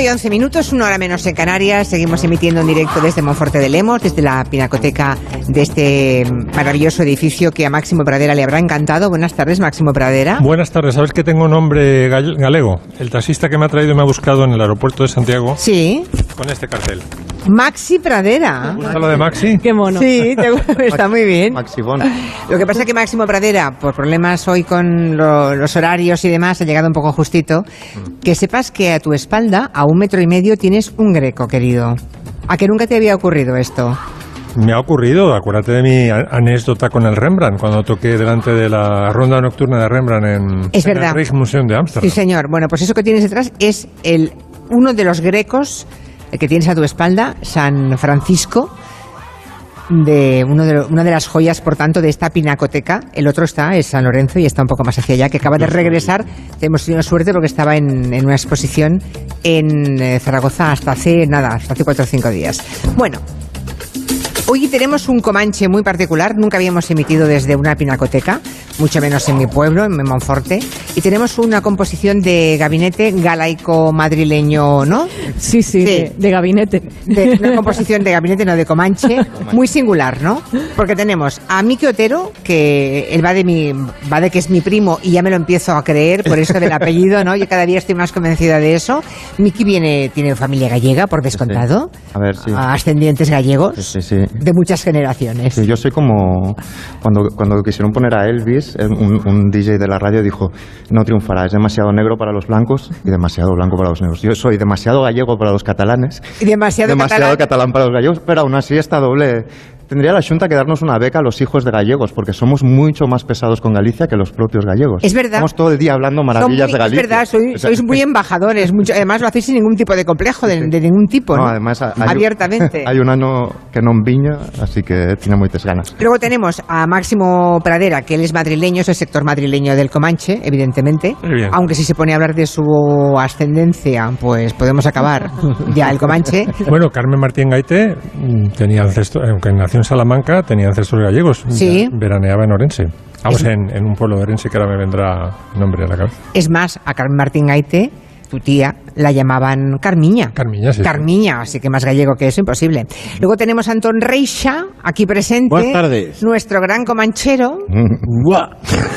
Las 5 y 11 minutos, una hora menos en Canarias. Seguimos emitiendo en directo desde Monforte de Lemos, desde la pinacoteca de este maravilloso edificio que a Máximo Pradera le habrá encantado. Buenas tardes, Máximo Pradera. Buenas tardes. ¿Sabes que tengo nombre gall- galego? El taxista que me ha traído y me ha buscado en el aeropuerto de Santiago Sí, con este cartel. Maxi Pradera. ¿Gusta lo de Maxi? Qué mono. Sí, te- está muy bien. Maxibón. Lo que pasa es que Máximo Pradera, por problemas hoy con lo- los horarios y demás, ha llegado un poco justito. Que sepas que a tu espalda, a un metro y medio, tienes un greco, querido. ¿A que nunca te había ocurrido esto? Me ha ocurrido, acuérdate de mi anécdota con el Rembrandt, cuando toqué delante de la ronda nocturna de Rembrandt en, Es en verdad. el Rijksmuseum de Sí, Ámsterdam. señor. Bueno, pues eso que tienes detrás es el uno de los grecos el que tienes a tu espalda, San Francisco, de, uno de lo- una de las joyas, por tanto, de esta pinacoteca. El otro está, es San Lorenzo, y está un poco más hacia allá, que acaba de regresar. Hemos tenido suerte porque estaba en, en una exposición en eh, Zaragoza hasta hace, nada, hasta hace cuatro o cinco días. Bueno, Hoy tenemos un Comanche muy particular, nunca habíamos emitido desde una pinacoteca, mucho menos en mi pueblo, en Monforte, y tenemos una composición de gabinete galaico madrileño, ¿no? Sí, sí, Sí. De, de gabinete. De, una composición de gabinete, no de Comanche, muy singular, ¿no? Porque tenemos a Miki Otero, que él va de mi, va de que es mi primo y ya me lo empiezo a creer por eso del apellido, ¿no? Yo cada día estoy más convencida de eso. Miki viene, tiene familia gallega, por descontado. A ver, sí. Ascendientes gallegos Sí, sí, sí. De muchas generaciones. Sí, yo soy como cuando, cuando quisieron poner a Elvis, eh, un, un DJ de la radio dijo, no triunfará, es demasiado negro para los blancos y demasiado blanco para los negros. Yo soy demasiado gallego para los catalanes, Y demasiado, demasiado catalán. catalán para los gallegos, pero aún así esta doble... Tendría la Junta que darnos una beca a los hijos de gallegos, porque somos mucho más pesados con Galicia que los propios gallegos. Es verdad. Estamos todo el día hablando maravillas muy- de Galicia. Es verdad, soy- O sea, sois muy embajadores. mucho- además, lo hacéis sin ningún tipo de complejo, de, de ningún tipo, ¿no? No, además hay, Abiertamente. Hay un año que no viña, así que tiene muchas ganas. Luego tenemos a Máximo Pradera, que él es madrileño, es el sector madrileño del Comanche, evidentemente. Muy bien. Aunque si se pone a hablar de su ascendencia, pues podemos acabar ya el Comanche. Bueno, Carmen Martín Gaite mm, tenía ancestros, aunque nació en Salamanca, tenía ancestros gallegos. Sí. Ve- Veraneaba en Orense. Vamos, Es- en, en un pueblo de Orense que ahora me vendrá nombre a la cabeza. Es más, a Carmen Martín Gaite, tu tía, la llamaban Carmiña. Carmiña, sí, sí. Carmiña, así que más gallego que eso, imposible. Luego tenemos a Antón Reixa, aquí presente. Buenas tardes. Nuestro gran comanchero. Guau.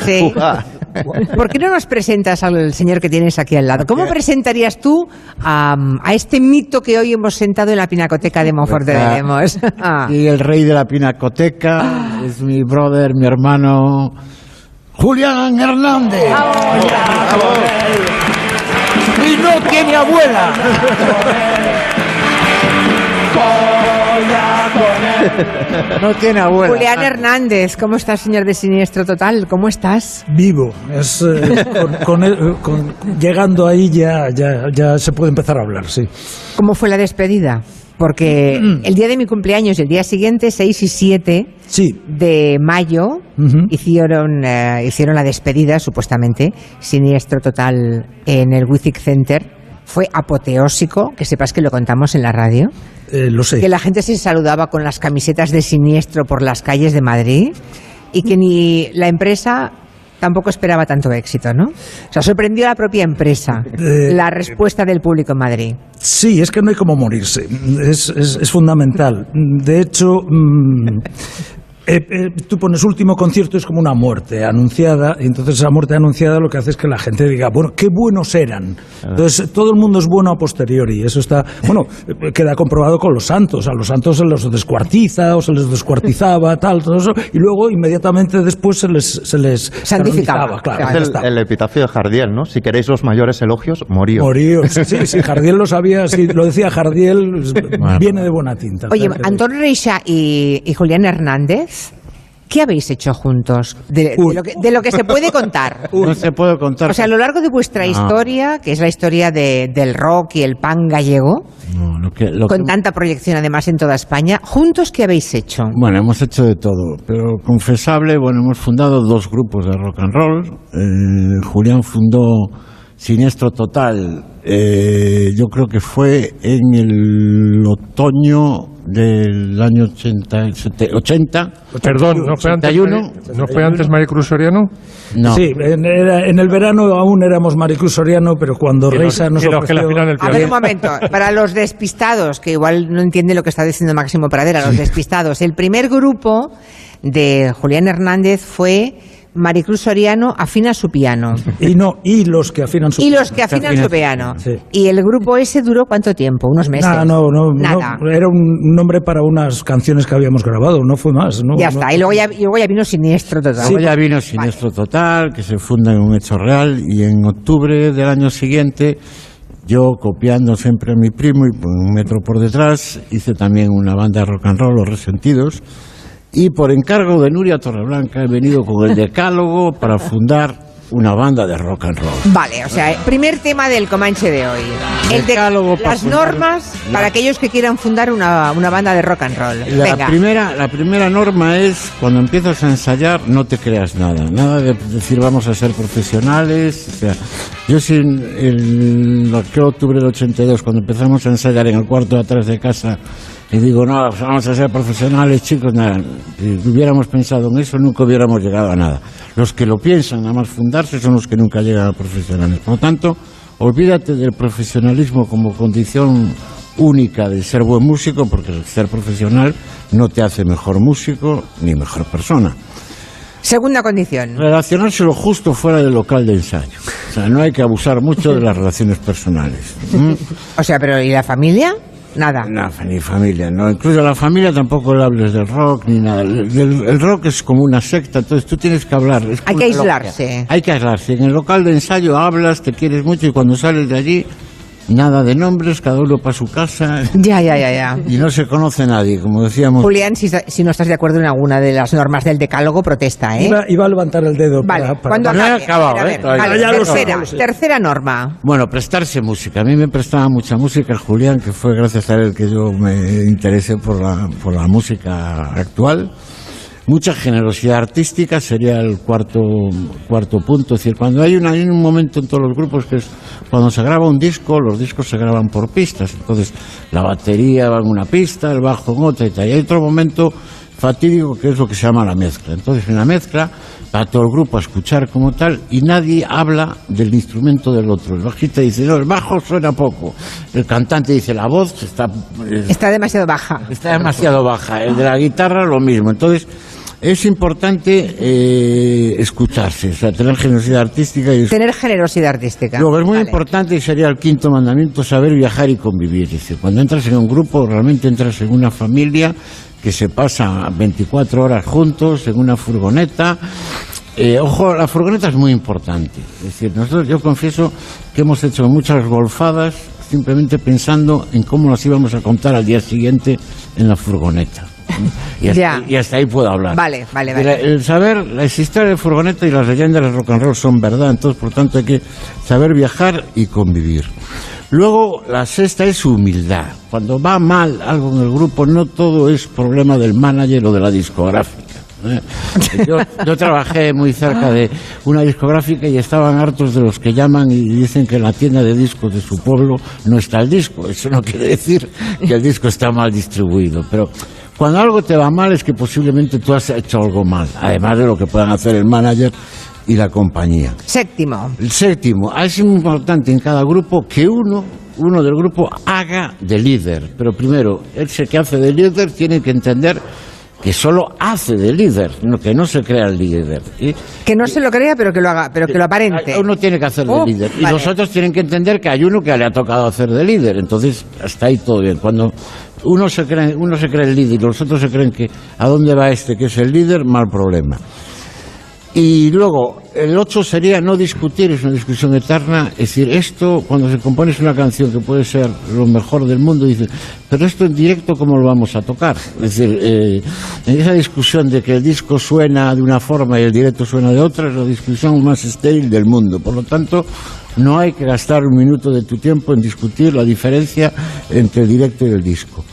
Sí. Ah, ¿Por qué no nos presentas al señor que tienes aquí al lado? ¿Cómo presentarías tú a, a este mito que hoy hemos sentado en la pinacoteca de Monforte de Ah. Lemos? Ah. Y el rey de la pinacoteca es mi brother, mi hermano, Julián Hernández. Y no tiene abuela. No tiene abuela. Julián Hernández, ¿cómo estás, señor de Siniestro Total? ¿Cómo estás? vivo. Es, eh, con- con el- con- llegando ahí ya, ya, ya se puede empezar a hablar, sí. ¿Cómo fue la despedida? Porque el día de mi cumpleaños y el día siguiente, 6 y 7 Sí, de mayo, hicieron, eh, hicieron la despedida, supuestamente, siniestro total en el Withic Center. Fue apoteósico, que sepas que lo contamos en la radio, eh, lo sé. que la gente se saludaba con las camisetas de siniestro por las calles de Madrid y que ni la empresa tampoco esperaba tanto éxito, ¿no? O sea, sorprendió a la propia empresa Eh, la respuesta del público en Madrid. Sí, es que no hay como morirse. Es, es- es fundamental. De hecho, mm, eh, eh, tú pones último concierto es como una muerte anunciada, y entonces esa muerte anunciada lo que hace es que la gente diga, bueno, qué buenos eran. Entonces, todo el mundo es bueno a posteriori. Eso está, bueno, eh, queda comprobado con los santos. A los santos se los descuartiza o se les descuartizaba, tal, todo eso, y luego inmediatamente después se les, se les Santificaba. claro. es el, está. el epitafio de Jardiel, ¿no? Si queréis los mayores elogios, moríos. Moríos. Sí, sí, Jardiel lo sabía, sí, lo decía Jardiel, viene de buena tinta. Oye. Antón Reixa y, y Julián Hernández, ¿qué habéis hecho juntos? De, lo, que, de lo que se puede contar. No se puede contar. O sea, a lo largo de vuestra No. historia, que es la historia de- del rock y el pan gallego, No, lo que- lo con que- tanta proyección además en toda España, ¿juntos qué habéis hecho? Bueno, hemos hecho de todo, pero confesable, bueno, hemos fundado dos grupos de rock and roll. Eh, Julián fundó Siniestro Total eh, yo creo que fue en el otoño del año 80, 80 Perdón, ¿no fue, antes, 81. Mari- ¿no fue antes Maricruz Soriano? no. Sí, en, era- en el verano aún éramos Maricruz Soriano, pero cuando Reisa nos ofreció- afinan el A ver un momento, para los despistados, que igual no entienden lo que está diciendo Máximo Pradera, los despistados, el primer grupo de Julián Hernández fue Maricruz Soriano afina su piano. Y no, y los que afinan su Y los que afinan su piano. Sí. Y el grupo ese duró cuánto tiempo? Unos meses. Nada, no, no, Nada. no, era un nombre para unas canciones que habíamos grabado, no fue más. No, ya no. está. Y luego ya, y luego ya vino siniestro total. Luego ya vino Siniestro Total, que se funda en un hecho real, y en octubre del año siguiente, yo copiando siempre a mi primo y un metro por detrás, hice también una banda de rock and roll, Los Resentidos, y por encargo de Nuria Torreblanca he venido con el decálogo para fundar una banda de rock and roll. Vale, o sea, primer tema del Comanche de hoy. El de las normas la- para aquellos que quieran fundar una, una banda de rock and roll. La Venga. primera, la primera norma es cuando empiezas a ensayar no te creas nada, nada de decir vamos a ser profesionales. O sea, yo sin el, que octubre del 82 cuando empezamos a ensayar en el cuarto de atrás de casa y digo no vamos a ser profesionales chicos, nada. Si hubiéramos pensado en eso nunca hubiéramos llegado a nada. Los que lo piensan nada más fundarse son los que nunca llegan a profesionales. Por lo tanto, olvídate del profesionalismo como condición única de ser buen músico, porque el ser profesional no te hace mejor músico ni mejor persona. Segunda condición. Relacionarse lo justo fuera del local de ensayo. O sea, no hay que abusar mucho de las relaciones personales. ¿Mm? O sea, pero ¿y la familia? Nada. Ni familia, no. Incluso a la familia tampoco le hables del rock ni nada. El, el- el rock es como una secta, entonces tú tienes que hablar. Es Hay que aislarse. Hay que aislarse. En el local de ensayo hablas, te quieres mucho y cuando sales de allí, nada de nombres, cada uno para su casa Ya, ya, ya, ya. y no se conoce nadie, como decíamos. Julián, si, si no estás de acuerdo en alguna de las normas del decálogo, protesta, ¿eh? Iba, iba a levantar el dedo Vale, para... para- cuando he acabe. acabado, A ver, ¿eh? vale, Ya tercera, lo tercera norma. Bueno, prestarse música. A mí me prestaba mucha música Julián, que fue gracias a él que yo me interesé por la, por la música actual. Mucha generosidad artística sería el cuarto, cuarto punto. Es decir, cuando hay, una, hay un momento en todos los grupos que es cuando se graba un disco, los discos se graban por pistas. Entonces, la batería va en una pista, el bajo en otra y tal. Y hay otro momento fatídico que es lo que se llama la mezcla. Entonces, en la mezcla va todo el grupo a escuchar como tal y nadie habla del instrumento del otro. El bajista dice, no, el bajo suena poco. El cantante dice, la voz está, eh, Está demasiado baja. está demasiado baja. El de la guitarra lo mismo. Entonces, es importante eh, escucharse, o sea, tener generosidad artística y Tener generosidad artística. Luego es muy Vale. importante y sería el quinto mandamiento saber viajar y convivir. Es decir, cuando entras en un grupo, realmente entras en una familia que se pasa 24 horas juntos en una furgoneta. Eh, ojo, la furgoneta es muy importante. Es decir, nosotros, yo confieso que hemos hecho muchas golfadas simplemente pensando en cómo las íbamos a contar al día siguiente en la furgoneta. Y hasta, Ya. y hasta ahí puedo hablar. Vale, vale, vale. la- el saber, la historia de furgoneta y las leyendas del rock and roll son verdad, entonces por tanto hay que saber viajar y convivir. Luego, la sexta es humildad. Cuando va mal algo en el grupo, no todo es problema del manager o de la discográfica. ¿eh? Yo, yo trabajé muy cerca de una discográfica y estaban hartos de los que llaman y dicen que en la tienda de discos de su pueblo no está el disco. Eso no quiere decir que el disco está mal distribuido, pero cuando algo te va mal es que posiblemente tú has hecho algo mal, además de lo que puedan hacer el manager y la compañía. Séptimo. El séptimo, es importante en cada grupo que uno, uno del grupo haga de líder. Pero primero, ese que hace de líder tiene que entender que solo hace de líder, no, que no se crea el líder. ¿sí? Que no se lo crea, pero que lo haga, pero que lo aparente. Uno tiene que hacer de Oh, líder. Y los otros tienen que entender que hay uno que le ha tocado hacer de líder. Entonces, hasta ahí todo bien. Cuando uno se cree, uno se cree el líder y los otros se creen que a dónde va este que es el líder, mal problema. Y luego, el 8 sería no discutir, es una discusión eterna. Es decir, esto, cuando se compone una canción que puede ser lo mejor del mundo, dice, pero esto en directo, ¿cómo lo vamos a tocar? Es decir, eh, en esa discusión de que el disco suena de una forma y el directo suena de otra, es la discusión más estéril del mundo. Por lo tanto, no hay que gastar un minuto de tu tiempo en discutir la diferencia entre el directo y el disco.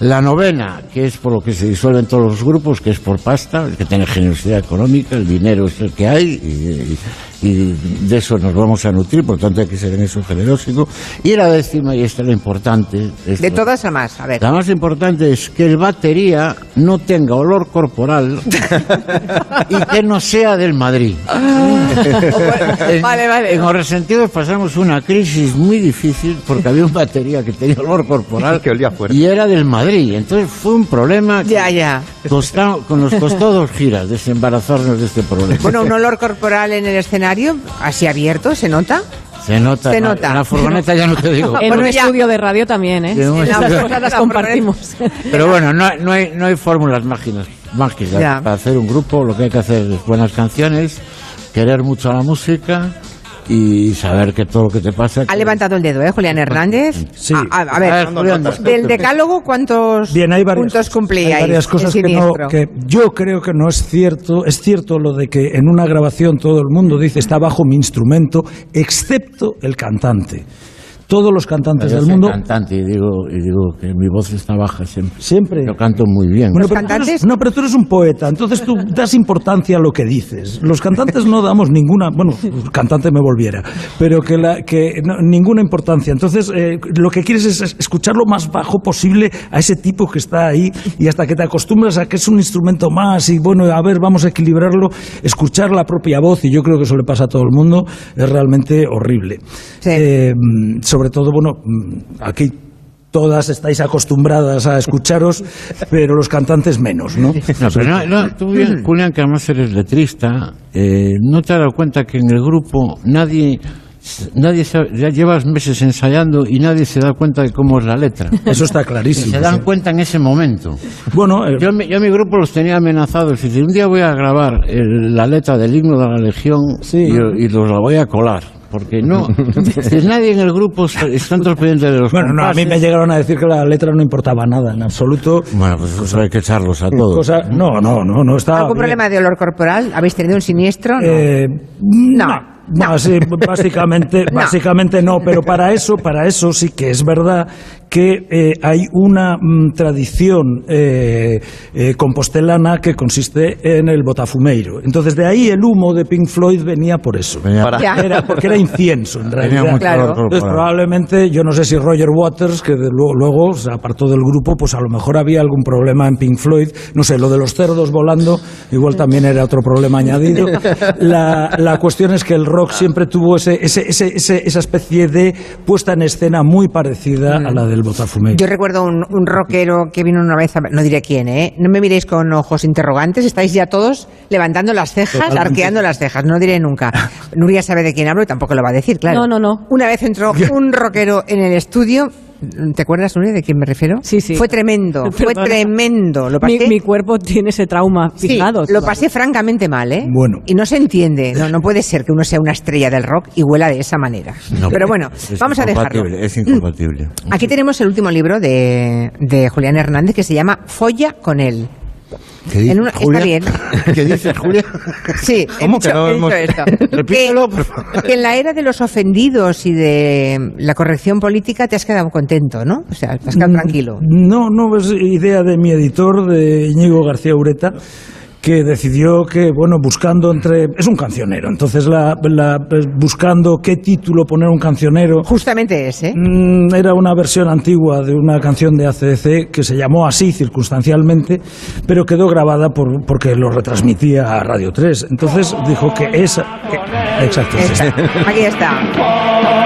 La novena, que es por lo que se disuelven todos los grupos, que es por pasta, el que tiene generosidad económica, el dinero es el que hay, y, y de eso nos vamos a nutrir, por tanto hay que ser en eso generósico. Y la décima, y esta es la importante. esto- De todas a más, a ver. la más importante es que el batería no tenga olor corporal y que no sea del Madrid. En- Vale, vale. En Resentidos pasamos una crisis muy difícil porque había un batería que tenía olor corporal Que olía fuerte. y era del Madrid. Entonces fue un problema que Ya, ya. costa- con nos costó dos giras desembarazarnos de este problema. Bueno, un olor corporal en el escenario, así abierto, ¿se nota? se nota. se en la- nota. En la furgoneta ya no te digo. En un estudio de radio también, ¿eh? Esas cosas las La compartimos. Pero bueno, no, no hay, no hay fórmulas mágicas, mágicas para hacer un grupo. Lo que hay que hacer es buenas canciones, querer mucho a la música y saber que todo lo que te pasa. Ha levantado el dedo, ¿eh, Julián Hernández? Sí. A, a- a ver, A ver, Julián, del decálogo, ¿cuántos Bien, hay varias, puntos cumplíais? hay varias cosas que, no, que yo creo que no es cierto. Es cierto lo de que en una grabación todo el mundo dice está bajo mi instrumento, excepto el cantante. Todos los cantantes Yo del soy mundo cantante y digo, y digo que mi voz está baja siempre. siempre. Yo canto muy bien. Bueno, ¿Los pero tú eres- cantantes? no, pero tú eres un poeta, entonces tú das importancia a lo que dices. Los cantantes no damos ninguna, bueno, cantante me volviera, pero que, la, que no- ninguna importancia. Entonces, eh, lo que quieres es es escuchar lo más bajo posible a ese tipo que está ahí y hasta que te acostumbras a que es un instrumento más y bueno, a ver, vamos a equilibrarlo, escuchar la propia voz, y yo creo que eso le pasa a todo el mundo, es realmente horrible. Sí. Eh, mm, sobre todo, bueno, mm, aquí todas estáis acostumbradas a escucharos, pero los cantantes menos, ¿no? No, pero no, no, tú, bien, Julián, que además eres letrista, eh, ¿no te has dado cuenta que en el grupo nadie, nadie sabe- ya llevas meses ensayando y nadie se da cuenta de cómo es la letra? Eso está clarísimo. se dan sí. cuenta en ese momento. Bueno, eh, Yo, yo a mi grupo los tenía amenazados. Y si un día voy a grabar el- la letra del himno de la Legión Sí. y, y los la voy a colar. Porque no, que nadie en el grupo están todos pendientes de los bueno, no, a mí me llegaron a decir que la letra no importaba nada, en absoluto. Bueno, pues eso hay que echarlos a todos. Cosa, no, no, no, no está. ¿Algún bien. problema de olor corporal? ¿Habéis tenido un siniestro? No. Eh, No, no. No, sí, básicamente, No. básicamente no, pero para eso, para eso sí que es verdad que eh, hay una mm, tradición eh, eh, compostelana que consiste en el botafumeiro. Entonces de ahí el humo de Pink Floyd venía por eso. Venía- Para-. Era porque era incienso en realidad. Claro. Entonces, probablemente, yo no sé si Roger Waters, que de luego, luego se apartó del grupo, pues a lo mejor había algún problema en Pink Floyd. No sé, lo de los cerdos volando, igual también era otro problema añadido. La, la cuestión es que el rock siempre tuvo ese, ese, ese- ese- esa especie de puesta en escena muy parecida a la del Botafumeiro. Yo recuerdo un, un rockero que vino una vez, a- no diré quién, ¿eh? No me miréis con ojos interrogantes, estáis ya todos levantando las cejas, Totalmente. arqueando las cejas, no diré nunca. Nuria sabe de quién hablo y tampoco lo va a decir, claro. No, no, no. Una vez entró un rockero en el estudio, ¿te acuerdas, Nuria, de quién me refiero? Sí, sí. Fue tremendo, fue tremendo. Lo Mi, pasé, mi cuerpo tiene ese trauma sí, fijado. lo pasé francamente mal, ¿eh? Bueno. Y no se entiende, no, no puede ser que uno sea una estrella del rock y huela de esa manera. No, Pero bueno, vamos a dejarlo. incompatible, Es incompatible. Aquí tenemos el último libro de, de Julián Hernández que se llama Folla con él. ¿Qué dices, En una- está Julia? bien. ¿Qué dices, Julia? Sí, he ¿Cómo dicho, que no he dicho hemos- esto. Repítelo, que, por favor. que en la era de los ofendidos y de la corrección política te has quedado contento, ¿no? O sea, te has quedado tranquilo. No, no es idea de mi editor, de Íñigo García Ureta, que decidió que, bueno, buscando entre... Es un cancionero, entonces la, la- buscando qué título poner un cancionero... Justamente ese. Mm, Era una versión antigua de una canción de ACDC que se llamó así circunstancialmente, pero quedó grabada por, porque lo retransmitía a Radio 3. Entonces dijo que esa... que- exacto. Esta. Aquí está.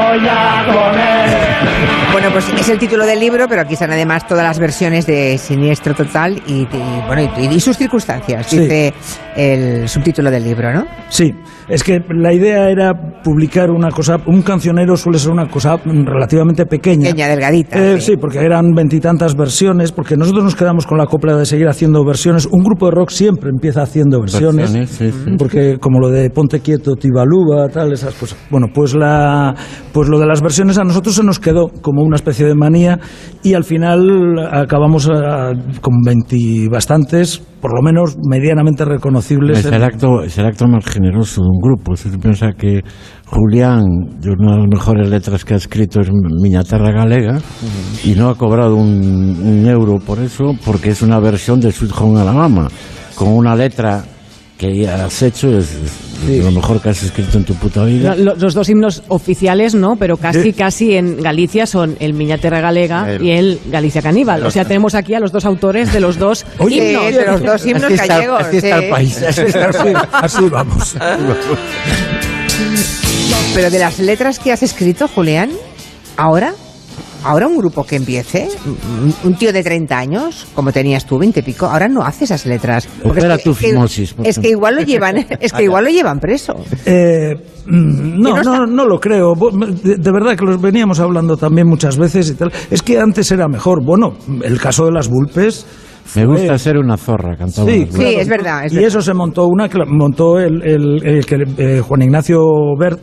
Bueno, pues es el título del libro, pero aquí están además todas las versiones de Siniestro Total y, y, bueno, y, y sus circunstancias, Sí. dice el subtítulo del libro, ¿no? Sí, es que la idea era publicar una cosa, un cancionero suele ser una cosa relativamente pequeña. Pequeña, delgadita, Eh, sí. sí, porque eran veintitantas versiones, porque nosotros nos quedamos con la copla de seguir haciendo versiones. Un grupo de rock siempre empieza haciendo versiones, Versiones, sí, sí. porque como lo de Ponte Quieto, Tibalúa, tal, esas cosas. Bueno, pues, la, pues lo de las versiones a nosotros se nos quedó como una especie de manía y al final acabamos ah, con 20 bastantes, por lo menos medianamente reconocibles. Es el, acto, es el acto más generoso de un grupo. Si tú piensas que Julián, de una de las mejores letras que ha escrito es Miñaterra Galega, y no ha cobrado un, un euro por eso, porque es una versión de Sweet Home Alabama, con una letra que has hecho es, lo mejor que has escrito en tu puta vida. Lo- Los dos himnos oficiales no, pero casi casi en Galicia son el Miñaterra Galega El- y el Galicia Caníbal. O sea, tenemos aquí a los dos autores de los dos Oye, himnos. de los dos himnos Así está- gallegos. así está sí. el país. Así, así vamos. Pero de las letras que has escrito, Julián, ahora, ahora un grupo que empiece, un- un tío de 30 años, como tenías tú, 20 y pico, ahora no hace esas letras. Porque Opera es que, tu que- fimosis, por es que igual lo llevan, es que igual lo llevan preso. Eh, mm, no, no no, no lo creo. De, de verdad que los veníamos hablando también muchas veces y tal. Es que antes era mejor. Bueno, el caso de las Vulpes. Me gusta ser una zorra, cantaba. Sí, es verdad, es y eso se montó una que la- montó el, el- el que eh, Juan Ignacio Bert,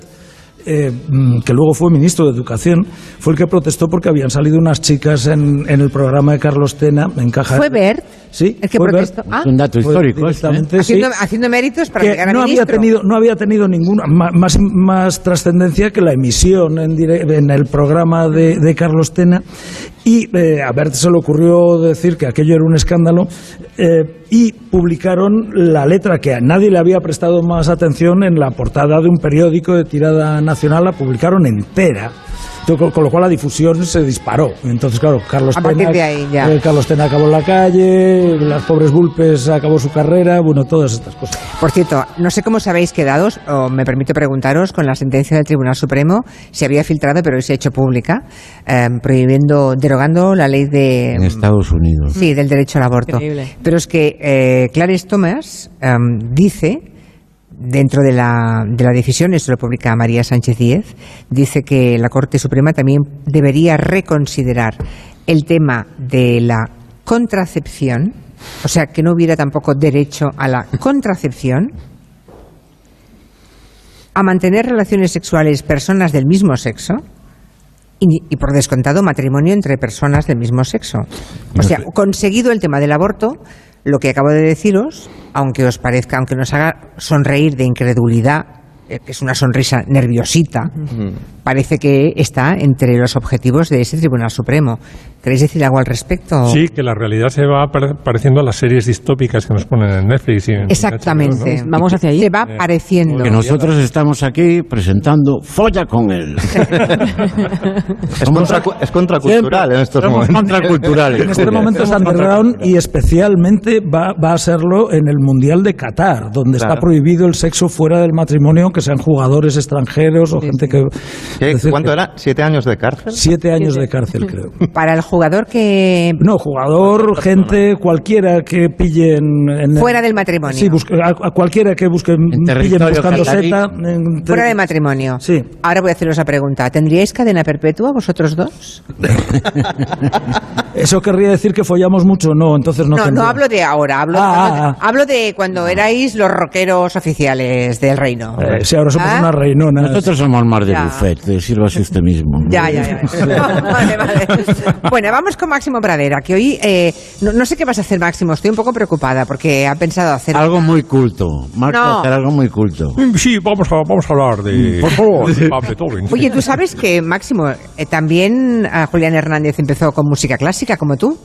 eh, mm, que luego fue ministro de Educación, fue el que protestó porque habían salido unas chicas en, en el programa de Carlos Tena en Caja. ¿Fue Bert Sí, el que fue Bert. protestó? Ah, Es un dato histórico. este, ¿eh? sí. haciendo, haciendo méritos para que llegar a no había tenido no había tenido ninguna más más trascendencia que la emisión en, dire- en el programa de, de Carlos Tena y eh, a Bert se le ocurrió decir que aquello era un escándalo eh, y publicaron la letra que a nadie le había prestado más atención en la portada de un periódico de tirada nacional la publicaron entera Con, con lo cual la difusión se disparó. Entonces, claro, Carlos A partir Tena, de ahí, ya. eh, Carlos Tena acabó en la calle, las pobres Bulpes acabó su carrera, bueno, todas estas cosas. Por cierto, no sé cómo os habéis quedado, o me permito preguntaros, con la sentencia del Tribunal Supremo, se había filtrado, pero hoy se ha hecho pública, eh, prohibiendo, derogando la ley de... En Estados Unidos. Sí, del derecho al aborto. Increíble. Pero es que eh, Clarence Thomas em, dice, dentro de la, de la decisión, esto lo publica María Sánchez Díez, dice que la Corte Suprema también debería reconsiderar el tema de la contracepción, o sea, que no hubiera tampoco derecho a la contracepción, a mantener relaciones sexuales personas del mismo sexo, y, y por descontado matrimonio entre personas del mismo sexo. O sea, conseguido el tema del aborto, lo que acabo de deciros, aunque os parezca, aunque nos haga sonreír de incredulidad, eh, que es una sonrisa nerviosita, parece que está entre los objetivos de ese Tribunal Supremo. ¿Queréis decir algo al respecto? Sí, que la realidad se va pare- pareciendo a las series distópicas que nos ponen en Netflix. y en Exactamente. HBO, ¿no? Vamos hacia allí. Se va pareciendo. Que nosotros estamos aquí presentando Folla con él. Es, contracu- es contracultural en estos Somos momentos. contraculturales. En este momento es underground y especialmente va, va a serlo en el Mundial de Qatar, donde está prohibido el sexo fuera del matrimonio, aunque sean jugadores extranjeros o gente que... ¿Cuánto que- era? ¿Siete años de cárcel? Siete años de cárcel, creo. Para el jugador que No, jugador, gente, cualquiera que pille en... en- Fuera del matrimonio. Sí, busque- a, a cualquiera que busque, pillen buscando seta. en- fuera de matrimonio. Sí. Ahora voy a haceros la pregunta. ¿Tendríais cadena perpetua vosotros dos? ¿Eso querría decir que follamos mucho? No, entonces no No, hablo de ahora, hablo, Ah, hablo, de, ah, ah. hablo de cuando erais los rockeros oficiales del reino. Eh, sí, ahora somos ¿Ah? unas reinonas. Nosotros somos más de Ya. buffet, sírvase usted mismo. Ya, ya, ya. vale, vale. Bueno, vamos con Máximo Pradera, que hoy eh, no, no sé qué vas a hacer, Máximo. Estoy un poco preocupada porque ha pensado hacer Algo muy culto. Marco, No. hacer algo muy culto. Mm, Sí, vamos a, vamos a hablar de, Por favor. de Beethoven. Oye, tú sabes que Máximo eh, también ah, Julián Hernández empezó con música clásica como tú.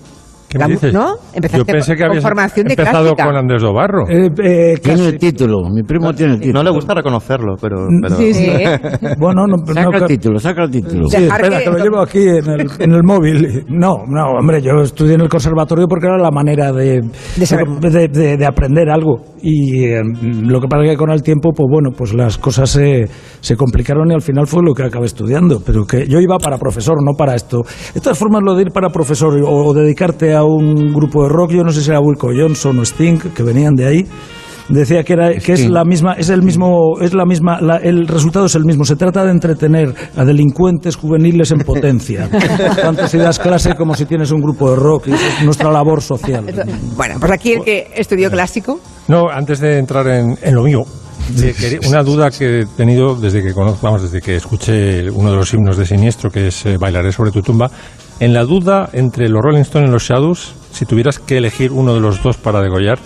¿Qué La me dices? ¿No? Empezaste Yo pensé que con habías formación de empezado clásica. con Andrés Dobarro. Eh, eh, Tiene el título, mi primo tiene el título. No le gusta reconocerlo, pero... pero Sí, Sí. Bueno, no, Saca no, el ca- título, saca el título. Sí, Dejar espera, que- que lo llevo aquí en el, en el móvil. No, no, hombre, yo estudié en el conservatorio porque era la manera de, saber. de, de- de aprender algo. Y eh, lo que pasa es que con el tiempo, pues bueno, pues las cosas se, se complicaron y al final fue lo que acabé estudiando. Pero que yo iba para profesor, no para esto. De todas formas, lo de ir para profesor o, o dedicarte a un grupo de rock, yo no sé si era Wilco Johnson o Sting, que venían de ahí. Decía que era que es la misma es el mismo es la misma la- el resultado es el mismo se trata de entretener a delincuentes juveniles en potencia tanto si das clase como si tienes un grupo de rock es nuestra labor social Bueno, pues aquí el que estudió clásico. No, antes de entrar en, en lo mío, que- una duda que he tenido desde que conozco, vamos, desde que escuché uno de los himnos de Siniestro, que es eh, Bailaré sobre tu tumba. En la duda entre los Rolling Stones y los Shadows, si tuvieras que elegir uno de los dos para degollar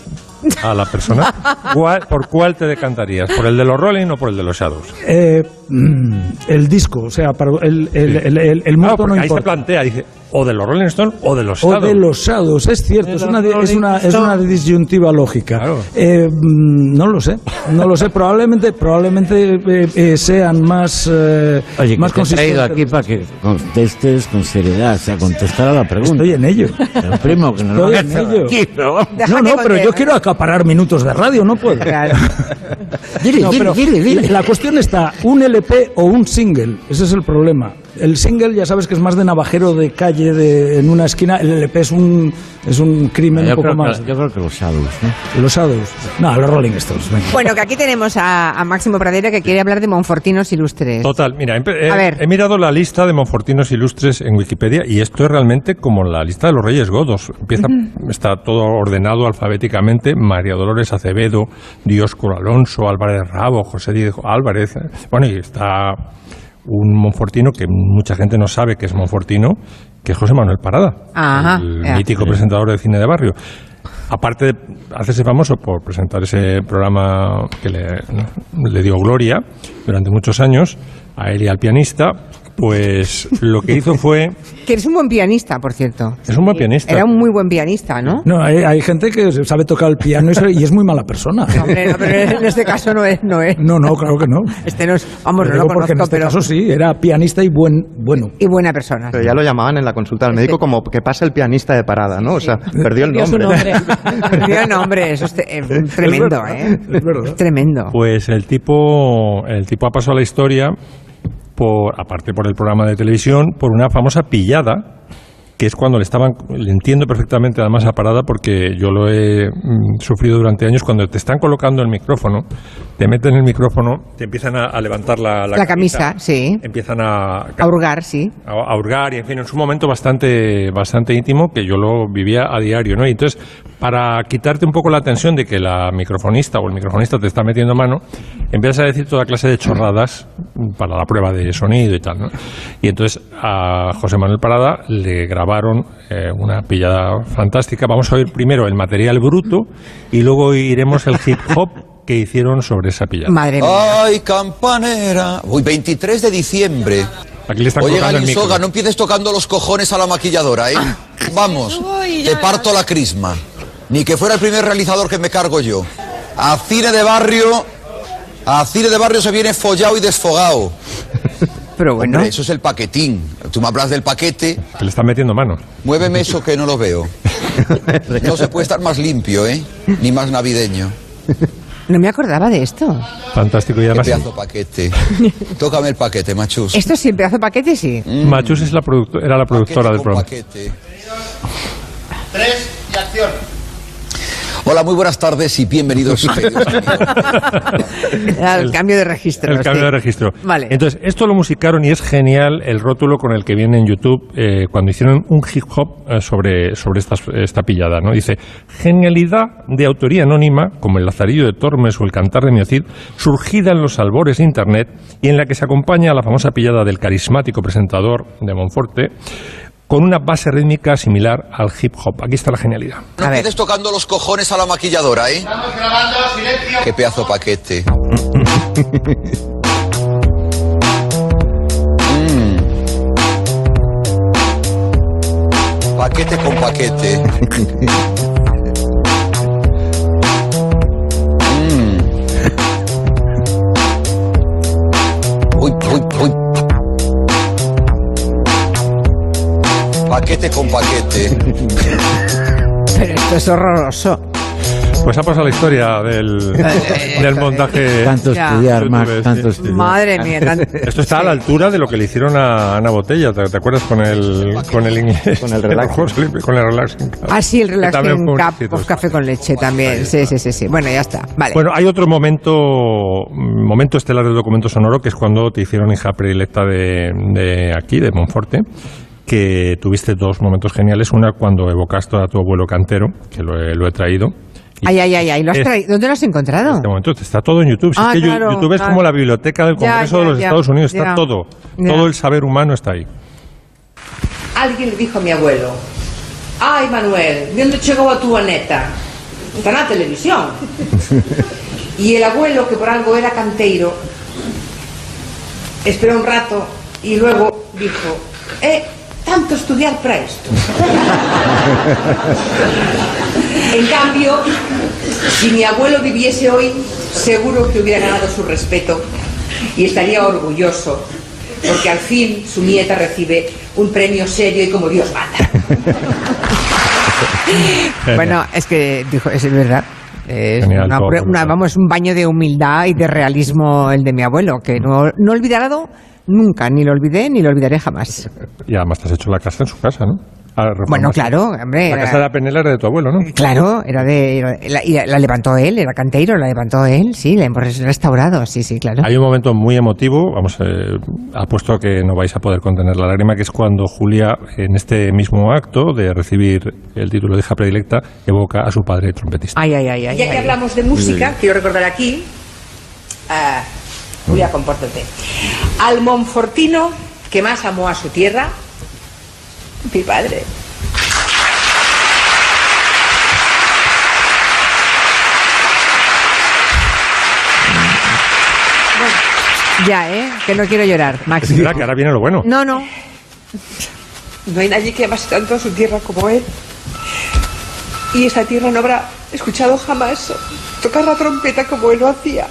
a la persona, ¿cuál- ¿por cuál te decantarías? ¿Por el de los Rolling o por el de los Shadows? Eh, mm, el disco o sea para el, el, el, el- el porque no ahí se importa plantea, dice, o de los Rolling Stones o de los O Shadows. de los Shadows, es cierto, es una, es una, es una disyuntiva lógica. Claro. Eh, mm, no lo sé, no lo sé, probablemente, probablemente eh, eh, sean más, eh, Oye, que más te he traído aquí consistentes. para que contestes con seriedad, o sea, contestar a la pregunta. Estoy en ello. El primo, que nos Estoy lo en ello. aquí, pero No, que no, pero yo quiero acaparar minutos de radio, no puedo. Claro. Dile, No, dile, pero dile, dile. La cuestión está, un LP o un single, ese es el problema. El single ya sabes que es más de navajero de calle de, en una esquina, el LP es un, es un crimen yo, un poco más. que, yo creo que los Shadows, ¿no? Los Shadows. No, los Rolling Stones. venga. Bueno, que aquí tenemos a, a Máximo Pradera que quiere hablar de Monfortinos Ilustres. Total, mira, he, he- A ver. he mirado la lista de Monfortinos ilustres en Wikipedia y esto es realmente como la lista de los Reyes Godos. Empieza, está todo ordenado alfabéticamente. María Dolores Acevedo, Dioscoro Alonso, Álvarez Rabo, José Diego Álvarez. Bueno, y está un Monfortino que mucha gente no sabe que es Monfortino, que es José Manuel Parada, Ajá, el mítico presentador de cine de barrio. Aparte de hacerse famoso por presentar ese programa que le, le dio gloria durante muchos años, a él y al pianista, pues lo que hizo fue... Que eres un buen pianista, por cierto. Es un buen pianista. Era un muy buen pianista, ¿no? No, hay, hay gente que sabe tocar el piano y es muy mala persona. No, hombre, no, pero en este caso no es, no es. No, no, claro que no. Este no es, vamos, Lo no lo digo porque en conozco, este pero... caso sí, era pianista y buen, bueno. Y buena persona. Pero ya lo llamaban en la consulta al médico como que pasa el pianista de parada, ¿no? O sea, perdió el nombre. nombre. Perdió el nombre, eso es te- eh, tremendo, verdad, ¿eh? es verdad. Es tremendo. Pues el tipo, el tipo ha pasado a la historia, por, aparte por el programa de televisión, por una famosa pillada, que es cuando le estaban, le entiendo perfectamente además a parada porque yo lo he mm, sufrido durante años, cuando te están colocando el micrófono, te meten el micrófono, te empiezan a, a levantar la, La camisa, sí. empiezan a, A hurgar, sí. a, a hurgar y en fin, es un momento bastante, bastante íntimo que yo lo vivía a diario, ¿no? Y entonces, para quitarte un poco la tensión de que la microfonista o el microfonista te está metiendo mano, empiezas a decir toda clase de chorradas para la prueba de sonido y tal, ¿no? Y entonces a José Manuel Parada le grabaron eh, una pillada fantástica. Vamos a oír primero el material bruto y luego oiremos el hip hop que hicieron sobre esa pillada. Madre mía. Ay, campanera. Uy, 23 de diciembre. Aquí le están Oye, colocando el micro. Galisoga, no empieces tocando los cojones a la maquilladora, ¿eh? Vamos, te parto la crisma. Ni que fuera el primer realizador que me cargo yo. A cine de barrio, a cine de barrio se viene follado y desfogado. Pero bueno, Hombre, eso es el paquetín. Tú me hablas del paquete, Que le están metiendo mano. muéveme eso que no lo veo. No se puede estar más limpio, ¿eh? Ni más navideño. no me acordaba de esto. Fantástico. Y además, pedazo paquete. Tócame el paquete, machus. Esto sí, pedazo de paquete, sí. Machus es la era la productora Paquete del programa. paquete. Hola, muy buenas tardes y bienvenidos. el, cambio de registro. El cambio sí. de registro. Vale. Entonces, esto lo musicaron y es genial el rótulo con el que viene en YouTube eh, cuando hicieron un hip hop eh, sobre, sobre estas- esta pillada. ¿no? Dice, genialidad de autoría anónima, como el Lazarillo de Tormes o el Cantar de Miocid, surgida en los albores de Internet y en la que se acompaña a la famosa pillada del carismático presentador de Monforte, con una base rítmica similar al hip hop. Aquí está la genialidad. No A ver. empieces tocando los cojones a la maquilladora, ¿eh? Estamos grabando, silencio. Qué pedazo paquete. Mm. Paquete con paquete. Paquete con paquete. Pero esto es horroroso. Pues ha pasado la historia del, del montaje. Tanto Ya. estudiar, tanto estudiar. Madre mía. tan- Esto está a la altura de lo que le hicieron a Ana Botella, ¿te, te acuerdas con el con el inglés? Con el relaxing. con el relaxing. Ah, sí, el relaxing cup of café con leche también. Sí, sí, sí, sí. Bueno, ya está. Vale. Bueno, hay otro momento momento estelar del documento sonoro que es cuando te hicieron hija predilecta de, de aquí, de Monforte que tuviste dos momentos geniales. Una cuando evocaste a tu abuelo cantero, que lo he, lo he traído. Y Ay, ay, ay, ay. ¿Lo has es- traído? ¿Dónde lo has encontrado? este momento está todo en YouTube. Si Ah, es que claro, YouTube es claro. como la biblioteca del Congreso ya, de los ya, Estados Unidos. Está todo. Todo el saber humano está ahí. Alguien le dijo a mi abuelo, ay Manuel, ¿de dónde llegó a tu neta? Está na televisión. Y el abuelo, que por algo era canteiro, esperó un rato y luego dijo, eh, tanto estudiar para esto. en cambio, si mi abuelo viviese hoy, seguro que hubiera ganado su respeto y estaría orgulloso, porque al fin su nieta recibe un premio serio y como Dios manda. Bueno, es que dijo, es verdad. Es Genial, una todo, una- vamos, un baño de humildad y de realismo el de mi abuelo, que no, no he olvidado nunca, ni lo olvidé ni lo olvidaré jamás. Y además te has hecho la casa en su casa, ¿no? Bueno, claro, hombre. La era- casa de la Penela era de tu abuelo, ¿no? Claro, era de. era- la, y la levantó él, era canteiro, la levantó él, sí, la hemos restaurado, sí, sí, claro. Hay un momento muy emotivo, vamos, eh, apuesto a que no vais a poder contener la lágrima, que es cuando Julia, en este mismo acto de recibir el título de hija predilecta, evoca a su padre trompetista. Ay, ay, ay, ay. Ya que ay. hablamos de música, quiero recordar aquí, ah, Julia, compórtate, al monfortino que más amó a su tierra, mi padre. Ya, ¿eh? Que no quiero llorar, Max. Mira, que ahora viene lo bueno. No, no. No hay nadie que amase tanto a su tierra como él. Y esta tierra no habrá escuchado jamás tocar la trompeta como él lo hacía.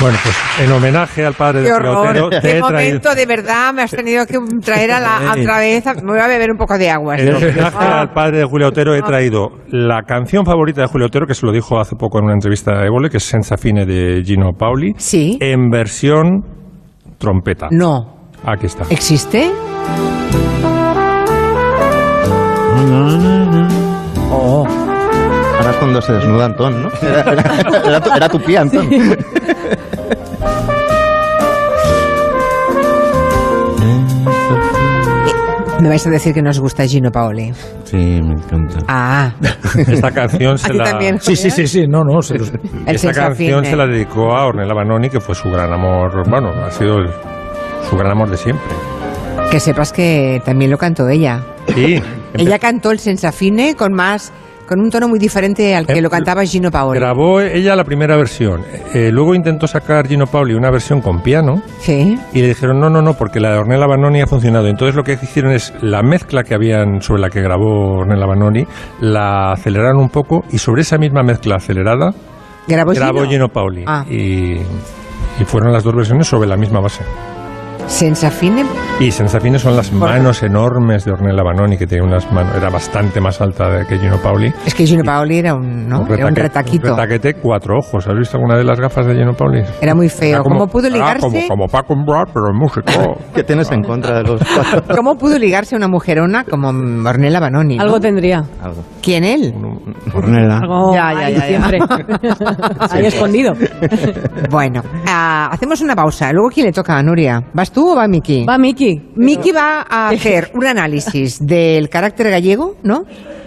Bueno, pues en homenaje al padre Qué de Otero, horror. te Qué he traído... momento, de verdad, me has tenido que traer a la, otra vez. a- Me voy a beber un poco de agua. En homenaje Ah. al padre de Julio Otero he traído la canción favorita de Julio Otero, que se lo dijo hace poco en una entrevista de Évole, que es Senza Fine de Gino Pauli, Sí. en versión trompeta. No. Aquí está. ¿Existe? Oh. Ahora es cuando se desnuda Antón, ¿no? Era, era- era tu, era tu pie, Antón. Me vais a decir que no os gusta Gino Paoli. Sí, me encanta. Ah, Esta canción a se ti la... también. Sí, sí, sí, sí, no, no. se Esta canción se la dedicó a Ornella Banoni, que fue su gran amor, bueno, ha sido el- su gran amor de siempre. Que sepas que también lo cantó ella. Sí. Ella cantó el Sensafine con más, con un tono muy diferente al que Eh, lo cantaba Gino Paoli. Grabó ella la primera versión. Eh, luego intentó sacar Gino Pauli una versión con piano Sí. y le dijeron no, no, no, porque la de Ornella Banoni ha funcionado. Entonces lo que hicieron es la mezcla que habían sobre la que grabó Ornella Banoni, la aceleraron un poco y sobre esa misma mezcla acelerada ¿Grabó, grabó Gino? Gino Pauli. Ah. Y, y fueron las dos versiones sobre la misma base. Sensafine. Y Sensafine son las manos enormes de Ornella Banoni, que tiene unas manos, era bastante más alta que Gino Pauli. Es que Gino Paoli era un, ¿no? Era un retaque- retaquito. Un retaquete, cuatro ojos. ¿Has visto alguna de las gafas de Gino Pauli? Era muy feo. Era ¿Cómo pudo era ligarse? como, como Paco Brad, pero músico. ¿Qué tienes en contra de los cuatro? ¿Cómo pudo ligarse una mujerona como Ornella Banoni? no? Algo tendría. Algo. ¿Quién él? Ornella. Algo Ya, ya, ya, siempre. ahí escondido. Bueno, ah, hacemos una pausa. Luego, ¿quién le toca? Nuria? ¿Vas tú o va Miki? Va Miki. Miki va a hacer un análisis del carácter gallego, ¿no?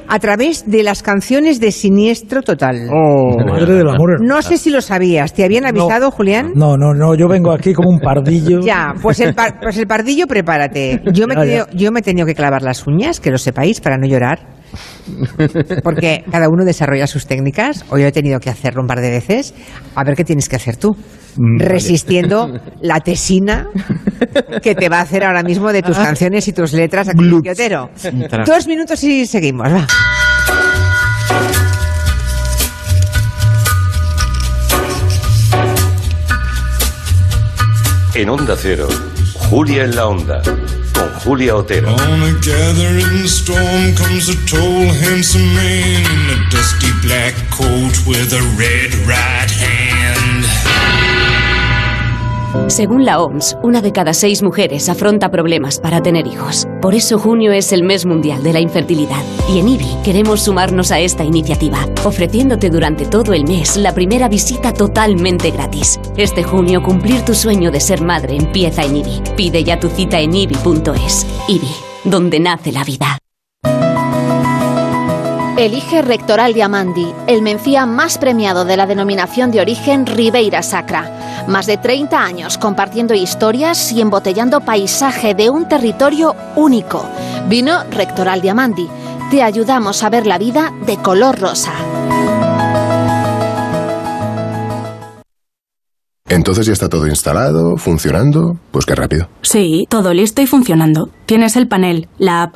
A través de las canciones de Siniestro Total. Oh. Madre del amor. No sé si lo sabías. ¿Te habían avisado, Julián? No, no, no, yo vengo aquí como un pardillo. Ya, pues el, par- pues el pardillo, prepárate. Yo me, he Ya, tenido, yo me he tenido que clavar las uñas, que lo sepáis, para no llorar. Porque cada uno desarrolla sus técnicas. Hoy he tenido que hacerlo un par de veces. A ver qué tienes que hacer tú. Mm, vale. Resistiendo la tesina que te va a hacer ahora mismo de tus canciones y tus letras a Otero. Dos minutos y seguimos, va. En Onda Cero, Julia en la Onda, con Julia Otero. On a gathering storm comes a tall, handsome man in a dusty black coat with a red right hand. Según la OMS, una de cada seis mujeres afronta problemas para tener hijos. Por eso junio es el mes mundial de la infertilidad. Y en IBI queremos sumarnos a esta iniciativa, ofreciéndote durante todo el mes la primera visita totalmente gratis. Este junio cumplir tu sueño de ser madre empieza en IBI. Pide ya tu cita en IBI.es. IBI, donde nace la vida. Elige Rectoral Diamandi, el Mencía más premiado de la denominación de origen Ribeira Sacra. Más de 30 años compartiendo historias y embotellando paisaje de un territorio único. Vino Rectoral Diamandi. Te ayudamos a ver la vida de color rosa. Entonces ya está todo instalado, funcionando. Pues qué rápido. Sí, todo listo y funcionando. Tienes el panel, la app,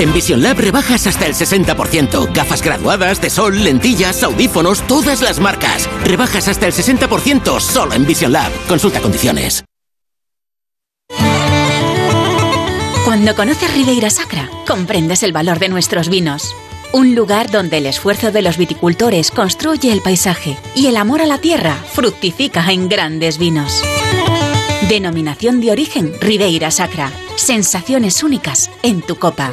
En Vision Lab rebajas hasta el 60%. Gafas graduadas, de sol, lentillas, audífonos, todas las marcas. Rebajas hasta el 60% solo en Vision Lab. Consulta condiciones. Cuando conoces Ribeira Sacra, comprendes el valor de nuestros vinos. Un lugar donde el esfuerzo de los viticultores construye el paisaje y el amor a la tierra fructifica en grandes vinos. Denominación de origen Ribeira Sacra. Sensaciones únicas en tu copa.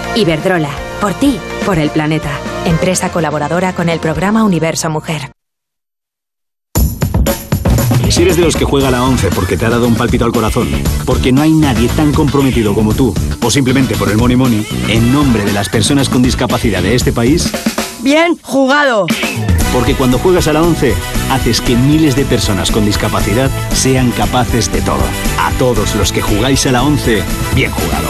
Iberdrola, por ti, por el planeta. Empresa colaboradora con el programa Universo Mujer. Si eres de los que juega la 11 porque te ha dado un palpito al corazón, porque no hay nadie tan comprometido como tú, o simplemente por el money money, en nombre de las personas con discapacidad de este país, Bien jugado. porque cuando juegas a la 11, haces que miles de personas con discapacidad sean capaces de todo. A todos los que jugáis a la 11, bien jugado.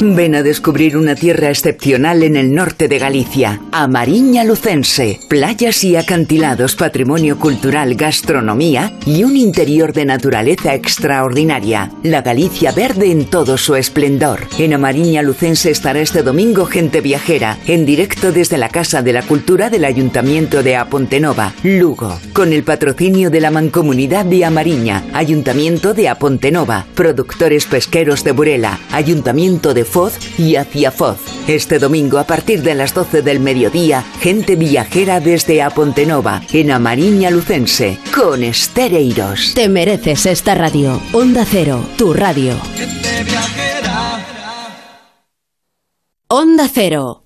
Ven a descubrir una tierra excepcional en el norte de Galicia, Amariña Lucense. Playas y acantilados, patrimonio cultural, gastronomía y un interior de naturaleza extraordinaria. La Galicia verde en todo su esplendor. En Amariña Lucense estará este domingo Gente Viajera, en directo desde la Casa de la Cultura del Ayuntamiento de Apontenova, Lugo, con el patrocinio de la Mancomunidad de Amariña, Ayuntamiento de Apontenova, Productores Pesqueros de Burela, Ayuntamiento de Foz y hacia Foz. Este domingo a partir de las 12 del mediodía, gente viajera desde Apontenova, en Amariña Lucense, con Estereiros. Te mereces esta radio. Onda Cero, tu radio. Onda Cero.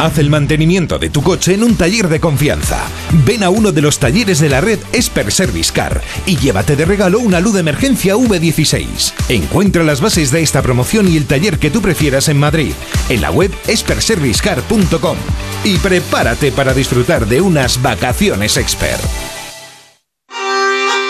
Haz el mantenimiento de tu coche en un taller de confianza. Ven a uno de los talleres de la red Esper Service Car y llévate de regalo una luz de emergencia V16. Encuentra las bases de esta promoción y el taller que tú prefieras en Madrid, en la web esperservicecar.com. Y prepárate para disfrutar de unas vacaciones expert.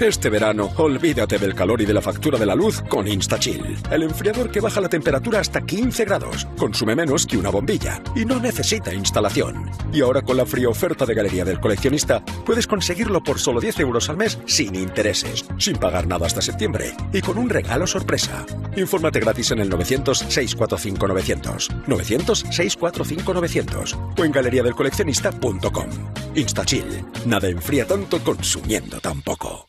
Este verano, olvídate del calor y de la factura de la luz con InstaChill. El enfriador que baja la temperatura hasta 15 grados. Consume menos que una bombilla y no necesita instalación. Y ahora con la fría oferta de Galería del Coleccionista, puedes conseguirlo por solo 10 euros al mes sin intereses, sin pagar nada hasta septiembre y con un regalo sorpresa. Infórmate gratis en el 900-645-900. 900-645-900 o en galeriadelcoleccionista.com. InstaChill. Nada enfría tanto consumiendo tan poco.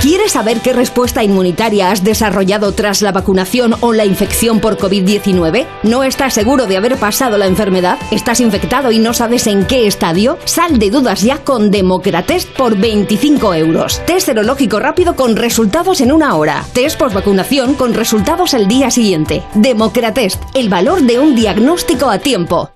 ¿Quieres saber qué respuesta inmunitaria has desarrollado tras la vacunación o la infección por COVID-19? ¿No estás seguro de haber pasado la enfermedad? ¿Estás infectado y no sabes en qué estadio? Sal de dudas ya con Democratest por 25 euros. Test serológico rápido con resultados en una hora. Test por vacunación con resultados el día siguiente. Democratest, el valor de un diagnóstico a tiempo.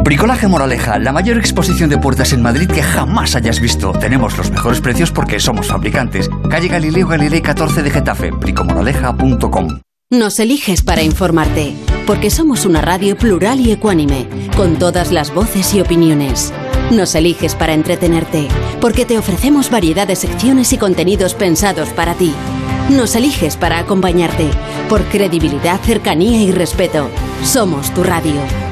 Bricolaje Moraleja, la mayor exposición de puertas en Madrid que jamás hayas visto. Tenemos los mejores precios porque somos fabricantes. Calle Galileo Galilei 14 de Getafe, bricomoraleja.com. Nos eliges para informarte, porque somos una radio plural y ecuánime, con todas las voces y opiniones. Nos eliges para entretenerte, porque te ofrecemos variedad de secciones y contenidos pensados para ti. Nos eliges para acompañarte, por credibilidad, cercanía y respeto. Somos tu radio.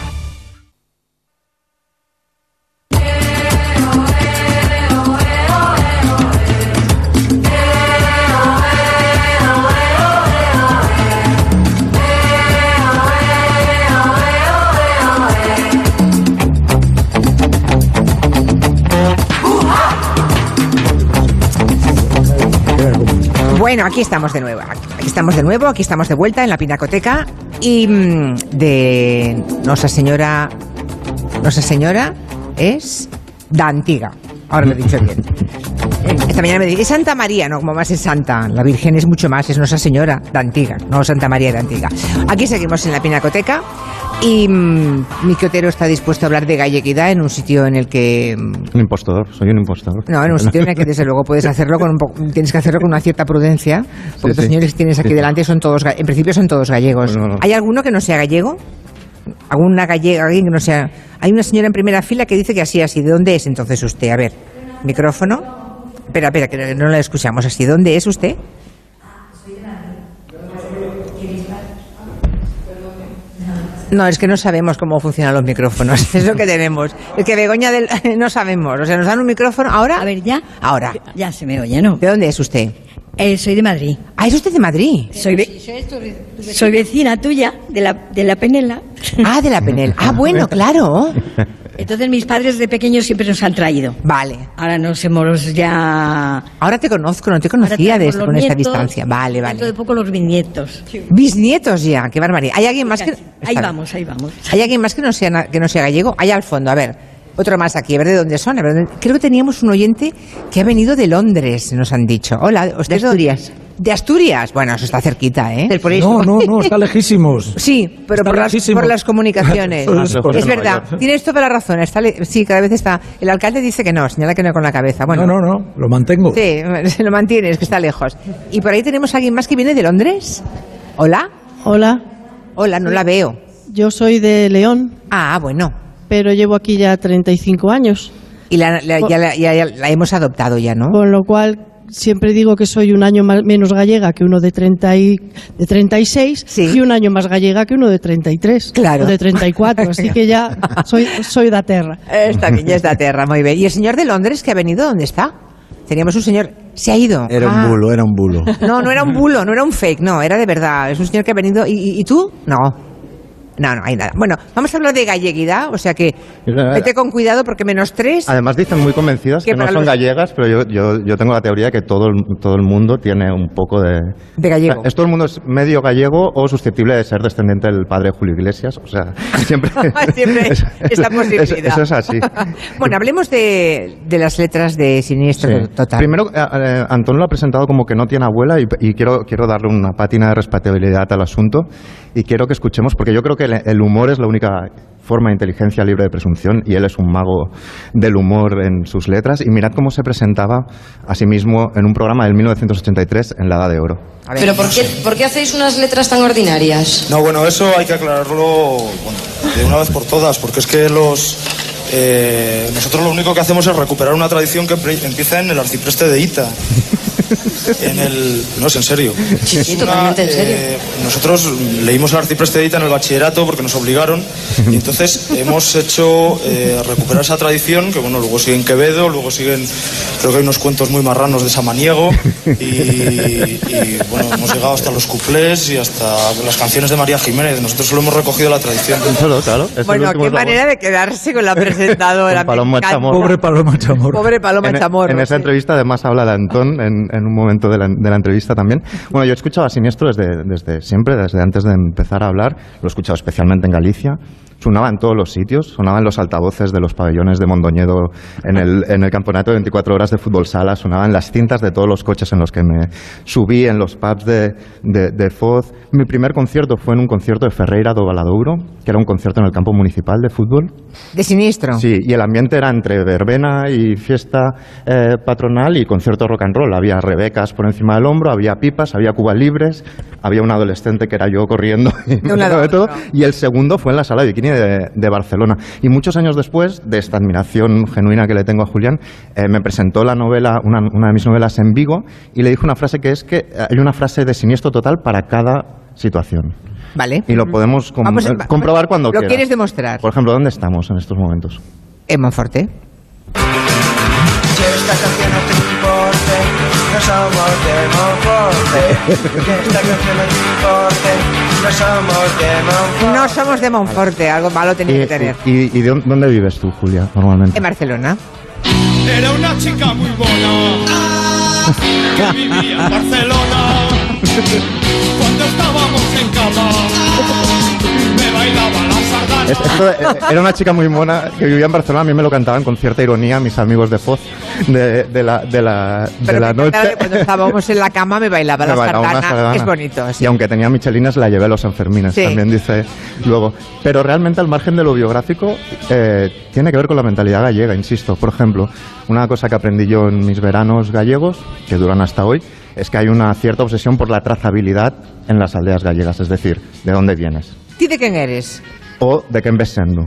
Bueno, aquí estamos de nuevo. Aquí estamos de nuevo, aquí estamos de vuelta en la Pinacoteca y mm, de Nuestra Señora. Nuestra Señora es da Antiga. Ahora lo he dicho bien. Esta mañana me dije, es Santa María, no, como más es Santa. La Virgen es mucho más, es Nuestra Señora de Antiga, no Santa María de Antiga. Aquí seguimos en la Pinacoteca y mm, Miki Otero está dispuesto a hablar de galleguidad en un sitio en el que mm, Un impostor, soy un impostor. no, en un sitio en el que desde luego puedes hacerlo con un poco, tienes que hacerlo con una cierta prudencia, porque Sí, los sí. señores que tienes aquí Sí, delante son todos, en principio son todos gallegos. ¿Hay alguno que no sea gallego? ¿Alguna gallega, alguien que no sea? Hay una señora en primera fila que dice que así, así. ¿De dónde es entonces usted? A ver, micrófono. Espera, espera, que no la escuchamos así. ¿Dónde es usted? No, es que no sabemos cómo funcionan los micrófonos. Es lo que tenemos. Es que Begoña del... no sabemos. O sea, nos dan un micrófono. ¿Ahora? A ver, ya. Ahora. Ya se me oye, ¿no? ¿De dónde es usted? Eh, soy de Madrid. Ah, ¿es usted de Madrid? Soy, ve- soy vecina tuya, de la, de la Penela. Ah, de la Penela. Ah, bueno, claro. Entonces mis padres de pequeños siempre nos han traído. Vale. Ahora nos hemos ya... Ahora te conozco, no te conocía Ahora de tenemos esto, los con esta distancia. Vale, Dentro vale. de poco los bisnietos. Bisnietos ya, qué barbaridad. ¿Hay alguien más que...? Ahí vamos, ahí vamos. ¿Hay alguien más que no sea, que no sea gallego? Hay al fondo, a ver. Otro más aquí, a ver de dónde son. Creo que teníamos un oyente que ha venido de Londres, nos han dicho. Hola, ¿usted de Asturias? De Asturias. Bueno, eso está cerquita, ¿eh? No, no, no, está lejísimos. Sí, pero por las, lejísimos. por las comunicaciones. Es verdad, tienes toda la razón. Está le- sí, cada vez está. El alcalde dice que no, señala que no con la cabeza. Bueno, No, no, no, lo mantengo. Sí, se lo mantienes, que está lejos. Y por ahí tenemos a alguien más que viene de Londres. Hola. Hola. Hola, no la veo. Yo soy de León. Ah, bueno. Pero llevo aquí ya 35 años. Y la, la- ya, la, ya- ya la hemos adoptado ya, ¿no? Con lo cual siempre digo que soy un año más- menos gallega que uno de, 30 y, de 36 y un año más gallega que uno de 33 Claro. o de 34. Así que ya soy, soy da terra. Está bien, ya está tierra, muy bien. ¿Y el señor de Londres que ha venido, dónde está? Teníamos un señor... Se ha ido. Era Ah. un bulo, era un bulo. No, no era un bulo, no era un fake, no, era de verdad. Es un señor que ha venido. ¿Y, y- y tú? No. No, no hay nada. Bueno, vamos a hablar de galleguidad, o sea que vete con cuidado porque menos tres. Además dicen muy convencidas Que que no son los- gallegas, pero yo, yo, yo tengo la teoría de que todo el, todo el mundo tiene un poco de... De gallego. O sea, es todo el mundo es medio gallego o susceptible de ser descendiente del padre Julio Iglesias. O sea, siempre... Siempre es- esta es- posibilidad. Eso es así. bueno, hablemos de, de las letras de Siniestro Sí. Total. Primero, eh, eh, Antón lo ha presentado como que no tiene abuela y, y quiero, quiero darle una pátina de respetabilidad al asunto y quiero que escuchemos, porque yo creo que el, humor es la única forma de inteligencia libre de presunción y él es un mago del humor en sus letras y mirad cómo se presentaba a sí mismo en un programa del 1983 en la Edad de Oro. Pero ¿por qué, ¿por qué hacéis unas letras tan ordinarias? No, bueno, eso hay que aclararlo bueno, de una vez por todas, porque es que los eh, nosotros lo único que hacemos es recuperar una tradición que empieza en el arcipreste de Ita. en el... No, es en serio. Sí, sí, una, totalmente en serio. eh, nosotros leímos el arcipreste Edita en el bachillerato porque nos obligaron y entonces hemos hecho eh, recuperar esa tradición que bueno, luego sigue en Quevedo, luego siguen, creo que hay unos cuentos muy marranos de Samaniego y, y, bueno, hemos llegado hasta los cuplés y hasta las canciones de María Jiménez. Nosotros solo hemos recogido la tradición. Claro, claro. Bueno, qué manera de quedarse con la presentadora. Con Paloma. Chamorro. Pobre Paloma Chamorro. Pobre Paloma en, Chamorro. en esa sí. entrevista además habla de Antón en, en un momento de la, de la entrevista también. Bueno, yo he escuchado a Siniestro desde, desde siempre, desde antes de empezar a hablar. Lo he escuchado especialmente en Galicia. Sonaba en todos los sitios, sonaba en los altavoces de los pabellones de Mondoñedo en el, en el campeonato de 24 horas de fútbol sala, sonaba en las cintas de todos los coches en los que me subí, en los pubs de, de, de Foz. Mi primer concierto fue en un concierto de Ferreira do Valadouro, que era un concierto en el campo municipal de fútbol. De siniestro. Sí, y el ambiente era entre verbena y fiesta eh, patronal y concierto rock and roll. Había rebecas por encima del hombro, había pipas, había cubas libres, había un adolescente que era yo corriendo y, De de todo. y el segundo fue en la sala de bikini de, de Barcelona. Y muchos años después de esta admiración genuina que le tengo a Julián, eh, me presentó la novela, una, una de mis novelas en Vigo y le dijo una frase que es que hay una frase de siniestro total para cada situación. Vale. Y lo podemos com- Vamos eh, comprobar cuando ¿Lo quieras. quieres demostrar? Por ejemplo, ¿dónde estamos en estos momentos? En Monforte. Que esta canción no te importe, no somos de Monforte. Que esta canción no te importe, no somos de Monforte. No somos de Monforte, algo malo tenía que tener. y, y- y de dónde- dónde vives tú, Julia, normalmente? En Barcelona. Era una chica muy buena que vivía en Barcelona. Estábamos en cama, me bailaba la sardana. Es- esto, eh, era una chica muy mona que vivía en Barcelona. A mí me lo cantaban con cierta ironía mis amigos de Foz de, de la, de la, de Pero la noche. que cuando estábamos en la cama me bailaba la Me bailaba una sardana. sardana. Es bonito. sí. Y aunque tenía michelines, la llevé a los Sanfermines, Sí. también dice luego. Pero realmente, al margen de lo biográfico, eh, tiene que ver con la mentalidad gallega, insisto. Por ejemplo, una cosa que aprendí yo en mis veranos gallegos, que duran hasta hoy, es que hay una cierta obsesión por la trazabilidad en las aldeas gallegas, es decir, de dónde vienes ¿Ti de quién eres? o de qué ves sendo.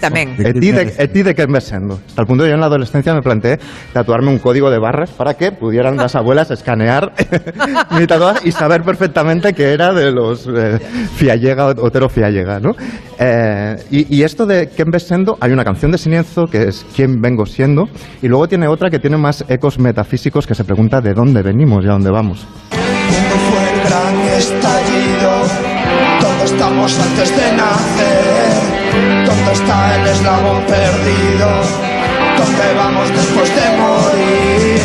También. E ti de, e ti de qué ves sendo. Hasta el punto de que yo en la adolescencia me planteé tatuarme un código de barras para que pudieran las abuelas escanear mi tatuaje y saber perfectamente que era de los eh, Fiallega, Otero Fiallega, ¿no? Eh, y, y esto de quién ves sendo, hay una canción de Sinienzo que es quién vengo siendo y luego tiene otra que tiene más ecos metafísicos que se pregunta de dónde venimos y a dónde vamos. Cuando fue el gran estallido, todos estamos antes de nacer. ¿Dónde está el eslabón perdido? ¿Dónde vamos después de morir?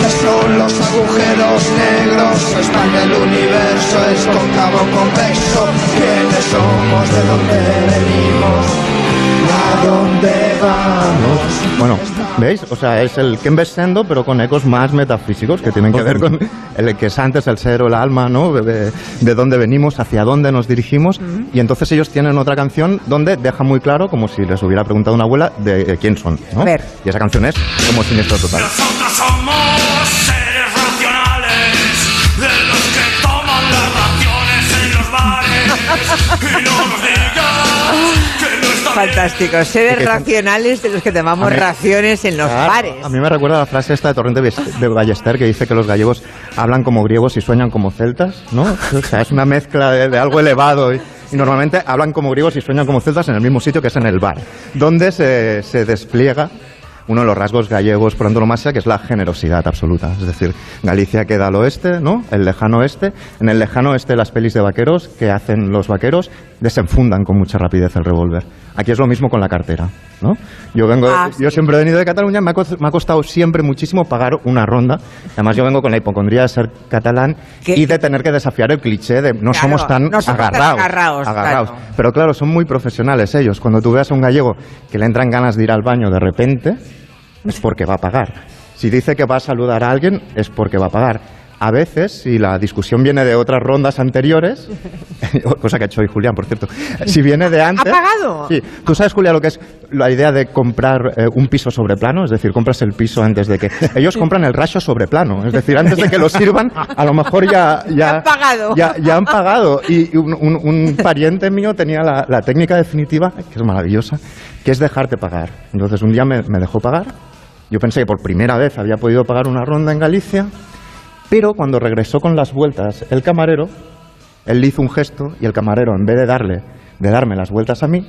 ¿Qué son los agujeros negros? España el universo es cóncavo convexo. ¿Quiénes somos? ¿De dónde venimos? ¿A dónde vamos? Bueno, ¿veis? O sea, es el Ken Sendo, pero con ecos más metafísicos que tienen que ver con el que es antes el ser o el alma, ¿no? De, de dónde venimos, hacia dónde nos dirigimos. Y entonces ellos tienen otra canción donde deja muy claro, como si les hubiera preguntado una abuela, de, de quién son, ¿no? A ver. Y esa canción es como siniestro total. Nosotros somos que no está Fantástico. Seres racionales de los que tomamos mí- raciones en los Claro, bares. A mí me recuerda la frase esta de Torrente de Ballester que dice que los gallegos hablan como griegos y sueñan como celtas, ¿no? O sea, es una mezcla de, de algo elevado y, y normalmente hablan como griegos y sueñan como celtas en el mismo sitio que es en el bar, donde se, se despliega uno de los rasgos gallegos por antonomasia, que es la generosidad absoluta. Es decir, Galicia queda al oeste, ¿no? El lejano oeste. En el lejano oeste las pelis de vaqueros que hacen los vaqueros desenfundan con mucha rapidez el revólver. Aquí es lo mismo con la cartera, ¿no? Yo vengo, Ah, yo siempre he venido de Cataluña, me ha, cos- me ha costado siempre muchísimo pagar una ronda. Además yo vengo con la hipocondría de ser catalán y de tener que desafiar el cliché de no Claro, somos tan no somos tan agarrados. claro. Pero claro, son muy profesionales ellos. Cuando tú veas a un gallego que le entran ganas de ir al baño de repente, es porque va a pagar. Si dice que va a saludar a alguien, es porque va a pagar. A veces, si la discusión viene de otras rondas anteriores, cosa que ha hecho hoy Julián, por cierto, si viene de antes... ¿Ha pagado? Sí. ¿Tú sabes, Julián, lo que es la idea de comprar eh, un piso sobre plano? Es decir, compras el piso antes de que... Ellos compran el racho sobre plano. Es decir, antes de que lo sirvan, a lo mejor ya... Ya, han pagado. Ya, ya han pagado. Y un, un- un pariente mío tenía la, la técnica definitiva, que es maravillosa, que es dejarte pagar. Entonces un día me, me dejó pagar. Yo pensé que por primera vez había podido pagar una ronda en Galicia. Pero cuando regresó con las vueltas el camarero, él le hizo un gesto y el camarero, en vez de darle, de darme las vueltas a mí,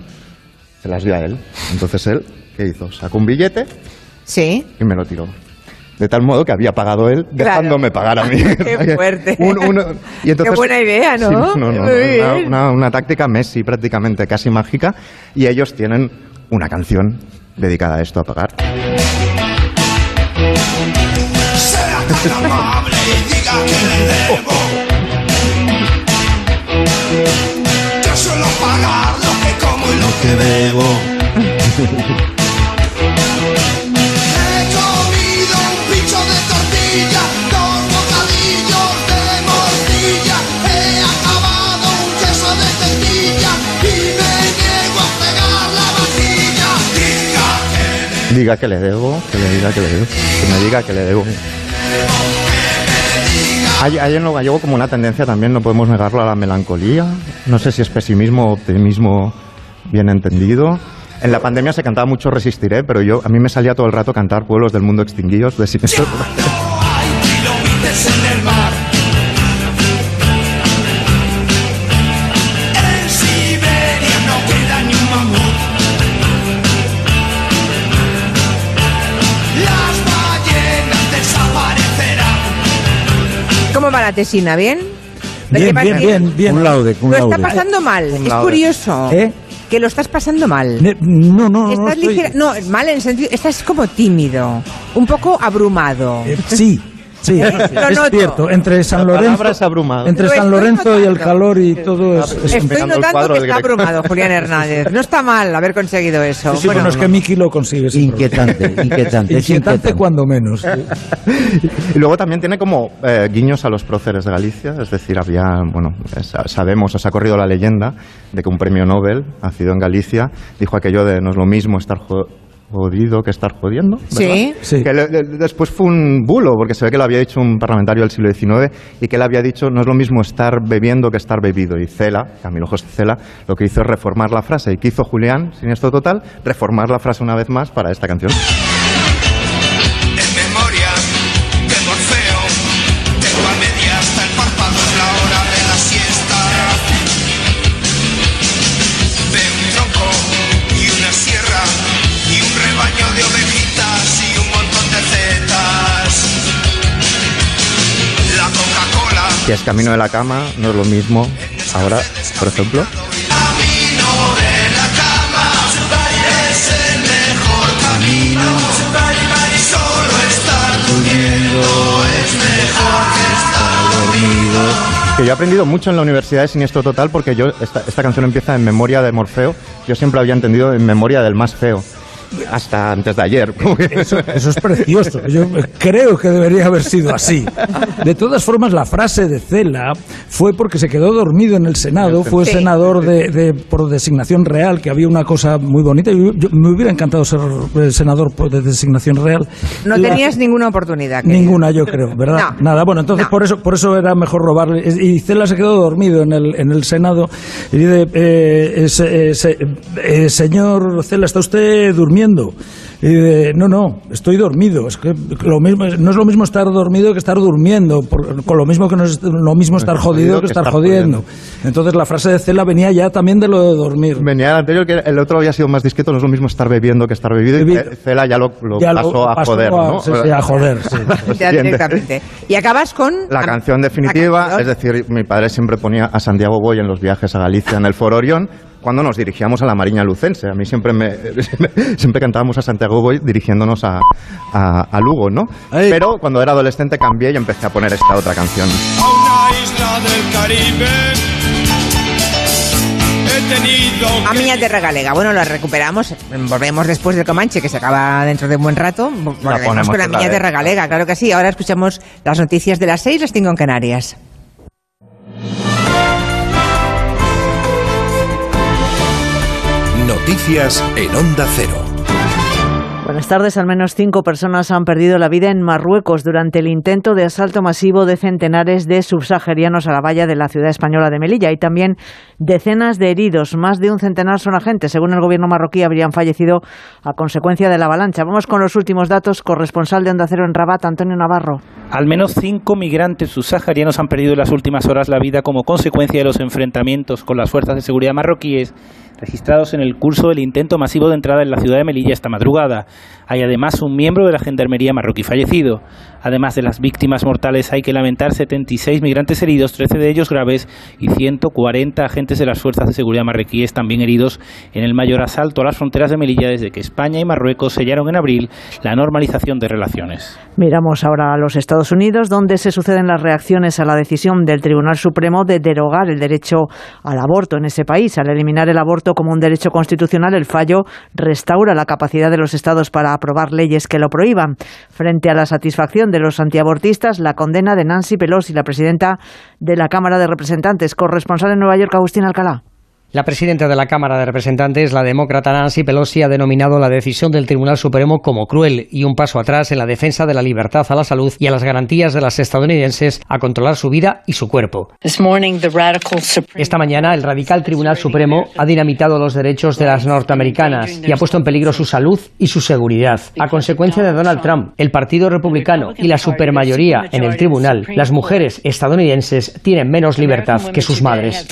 se las dio a él. Entonces él, ¿qué hizo? Sacó un billete Sí. y me lo tiró. De tal modo que había pagado él, dejándome pagar a mí. Qué fuerte. Un- uno- y entonces- Qué buena idea, ¿no? Sí, no, no, una- una táctica Messi prácticamente casi mágica. Y ellos tienen una canción dedicada a esto, a pagar. Diga que le debo. Yo suelo pagar lo que como y lo que bebo. He comido un pincho de tortilla, dos bocadillos de morcilla. He acabado un queso de tendilla y me niego a pegar la vajilla. Diga que Diga que le debo, que le diga que le debo, que me diga que le debo. Hay, hay en lo gallego como una tendencia también, no podemos negarlo, a la melancolía. No sé si es pesimismo o optimismo bien entendido. En la pandemia se cantaba mucho Resistiré, pero yo a mí me salía todo el rato cantar Pueblos del Mundo Extinguidos de Silencio. la tesina? ¿Bien? ¿De Bien, bien, bien? bien, bien. Un laude, un Lo está laude. pasando mal. Es laude. curioso. ¿Eh? Que lo estás pasando mal. Ne- No, no, no. Estás estoy- ligera- no, mal en el sentido, estás como tímido, un poco abrumado. Eh, sí, sí, Lo es noto. cierto. Entre San Lorenzo, palabra es abrumado. entre Lo San Lorenzo y el calor y todo es. es- Estoy notando que está abrumado Julián Hernández. No está mal haber conseguido eso. Sí, sí, Bueno, bueno, es que Miki lo consigue. Inquietante, inquietante, es Inquietante inquietante. cuando menos. Y luego también tiene como eh, guiños a los próceres de Galicia, es decir, había, bueno, sa- sabemos, os ha corrido la leyenda de que un premio Nobel, nacido en Galicia, dijo aquello de no es lo mismo estar jodido que estar jodiendo. ¿verdad? Sí. Sí. Que le- le- después fue un bulo, porque se ve que lo había dicho un parlamentario del siglo XIX y que él había dicho no es lo mismo estar bebiendo que estar bebido. Y Cela, Camilo José Cela, lo que hizo es reformar la frase. ¿Y qué hizo Julián, sin esto total? Reformar la frase una vez más para esta canción. Que es Camino de la Cama, no es lo mismo ahora, por ejemplo. Que yo he aprendido mucho en la Universidad de Siniestro Total porque yo esta, esta canción empieza en memoria de Morfeo. Yo siempre había entendido en memoria del más feo. Hasta antes de ayer. Eso, eso es precioso. Yo creo que debería haber sido así. De todas formas, la frase de Cela fue porque se quedó dormido en el Senado. Fue senador de, de- por designación real, que había una cosa muy bonita. Yo, yo- me hubiera encantado ser eh, senador por de designación real. no La- tenías ninguna oportunidad. querido. Ninguna, yo creo, ¿verdad? No. Nada, bueno, entonces No. por eso por eso era mejor robarle. Y Cela se quedó dormido en el, en el Senado y dice, eh, eh, se- eh, se- eh, señor Cela, ¿está usted durmiendo? Y dice, no, no, estoy dormido. Es que lo mismo, no es lo mismo estar dormido que estar durmiendo, por- con lo mismo que no es lo mismo estar jodido que estar jodiendo. Entonces la frase de Cela venía ya también de lo de dormir. Venía el anterior, que el otro había sido más discreto, no es lo mismo estar bebiendo que estar bebido. Y Bebido. Cela ya lo, lo Ya lo pasó a pasó joder, a- ¿no? sí, sí, a joder, sí. Ya directamente. Y acabas con La canción definitiva, es decir, mi padre siempre ponía a Santiago Boy en los viajes a Galicia en el Foro Orión cuando nos dirigíamos a la Mariña Lucense. A mí siempre me siempre cantábamos a Santiago Boy dirigiéndonos a, a, a Lugo, ¿no? Pero cuando era adolescente cambié y empecé a poner esta otra canción. a una isla del Caribe. He tenido A Miña Terra Galega. Bueno, la recuperamos. Volvemos después del Comanche, que se acaba dentro de un buen rato. Volvemos con la otra Miña vez. Terra Galega, claro que sí. Ahora escuchamos las noticias de las seis, las cinco en Canarias. Noticias en Onda Cero. Buenas tardes. Al menos cinco personas han perdido la vida en Marruecos durante el intento de asalto masivo de centenares de subsaharianos a la valla de la ciudad española de Melilla. Y también decenas de heridos. Más de un centenar son agentes. Según el gobierno marroquí, habrían fallecido a consecuencia de la avalancha. Vamos con los últimos datos. Corresponsal de Onda Cero en Rabat, Antonio Navarro. Al menos cinco migrantes subsaharianos han perdido en las últimas horas la vida como consecuencia de los enfrentamientos con las fuerzas de seguridad marroquíes registrados en el curso del intento masivo de entrada en la ciudad de Melilla esta madrugada. Hay además un miembro de la Gendarmería marroquí fallecido. Además de las víctimas mortales, hay que lamentar 76 migrantes heridos, 13 de ellos graves, y 140 agentes de las fuerzas de seguridad marroquíes también heridos en el mayor asalto a las fronteras de Melilla desde que España y Marruecos sellaron en abril la normalización de relaciones. Miramos ahora a los Estados Unidos, donde se suceden las reacciones a la decisión del Tribunal Supremo de derogar el derecho al aborto en ese país. Al eliminar el aborto como un derecho constitucional, el fallo restaura la capacidad de los estados para aprobar leyes que lo prohíban. Frente a la satisfacción de los antiabortistas, la condena de Nancy Pelosi, la presidenta de la Cámara de Representantes, corresponsal en Nueva York, Agustín Alcalá. La presidenta de la Cámara de Representantes, la demócrata Nancy Pelosi, ha denominado la decisión del Tribunal Supremo como cruel y un paso atrás en la defensa de la libertad a la salud y a las garantías de las estadounidenses a controlar su vida y su cuerpo. Esta mañana, el radical Tribunal Supremo ha dinamitado los derechos de las norteamericanas y ha puesto en peligro su salud y su seguridad. A consecuencia de Donald Trump, el Partido Republicano y la supermayoría en el tribunal, las mujeres estadounidenses tienen menos libertad que sus madres.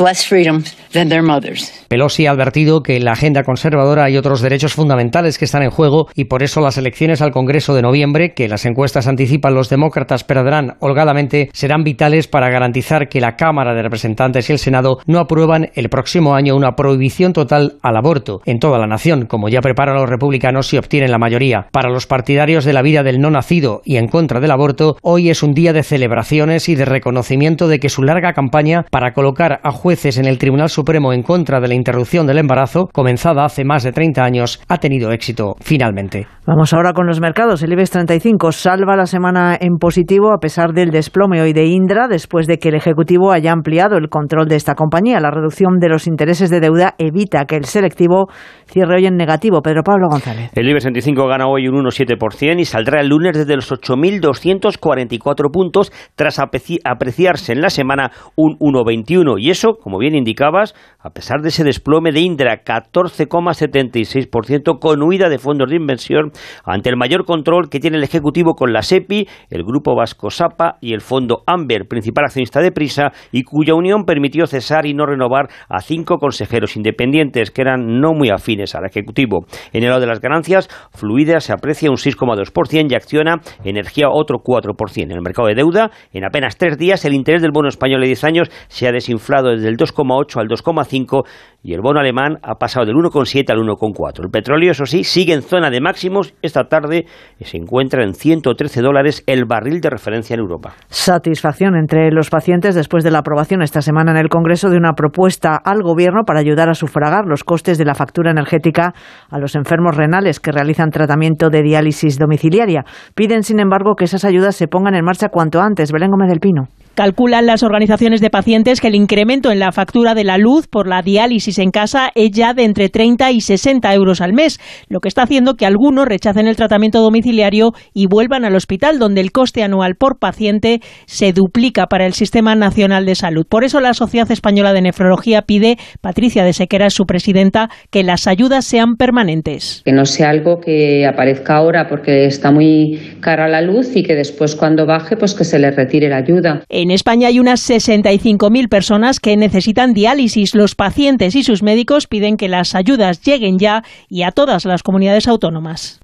Pelosi ha advertido que en la agenda conservadora hay otros derechos fundamentales que están en juego y por eso las elecciones al Congreso de noviembre, que las encuestas anticipan los demócratas perderán holgadamente, serán vitales para garantizar que la Cámara de Representantes y el Senado no aprueban el próximo año una prohibición total al aborto en toda la nación, como ya preparan los republicanos si obtienen la mayoría. Para los partidarios de la vida del no nacido y en contra del aborto, hoy es un día de celebraciones y de reconocimiento de que su larga campaña para colocar a jueces en el Tribunal Supremo en contra de la interrupción del embarazo, comenzada hace más de 30 años, ha tenido éxito finalmente. Vamos ahora con los mercados. El IBEX 35 salva la semana en positivo a pesar del desplome hoy de Indra después de que el Ejecutivo haya ampliado el control de esta compañía. La reducción de los intereses de deuda evita que el selectivo cierre hoy en negativo. Pedro Pablo González. El IBEX 35 gana hoy un 1,7% y saldrá el lunes desde los 8.244 puntos tras apreciarse en la semana un 1,21. Y eso, como bien indicabas, a pesar de ese desplome de Indra, 14,76% con huida de fondos de inversión ante el mayor control que tiene el Ejecutivo con la SEPI, el Grupo Vasco Sapa y el Fondo Amber, principal accionista de Prisa, y cuya unión permitió cesar y no renovar a cinco consejeros independientes que eran no muy afines al Ejecutivo. En el lado de las ganancias, Fluida se aprecia un 6,2% y Acciona Energía otro 4%. En el mercado de deuda, en apenas tres días, el interés del bono español de 10 años se ha desinflado desde el 2,8 al 2,5 y el bono alemán ha pasado del 1,7 al 1,4. El petróleo, eso sí, sigue en zona de máximos esta tarde se encuentra en 113 dólares el barril de referencia en Europa. Satisfacción entre los pacientes después de la aprobación esta semana en el Congreso de una propuesta al Gobierno para ayudar a sufragar los costes de la factura energética a los enfermos renales que realizan tratamiento de diálisis domiciliaria. Piden, sin embargo, que esas ayudas se pongan en marcha cuanto antes. Belén Gómez del Pino. Calculan las organizaciones de pacientes que el incremento en la factura de la luz por la diálisis en casa es ya de entre 30 y 60 euros al mes, lo que está haciendo que algunos rechacen el tratamiento domiciliario y vuelvan al hospital, donde el coste anual por paciente se duplica para el Sistema Nacional de Salud. Por eso la Sociedad Española de Nefrología pide, Patricia de Sequera es su presidenta, que las ayudas sean permanentes. Que no sea algo que aparezca ahora porque está muy cara la luz y que después cuando baje pues que se le retire la ayuda. En España hay unas 65.000 personas que necesitan diálisis. Los pacientes y sus médicos piden que las ayudas lleguen ya y a todas las comunidades autónomas.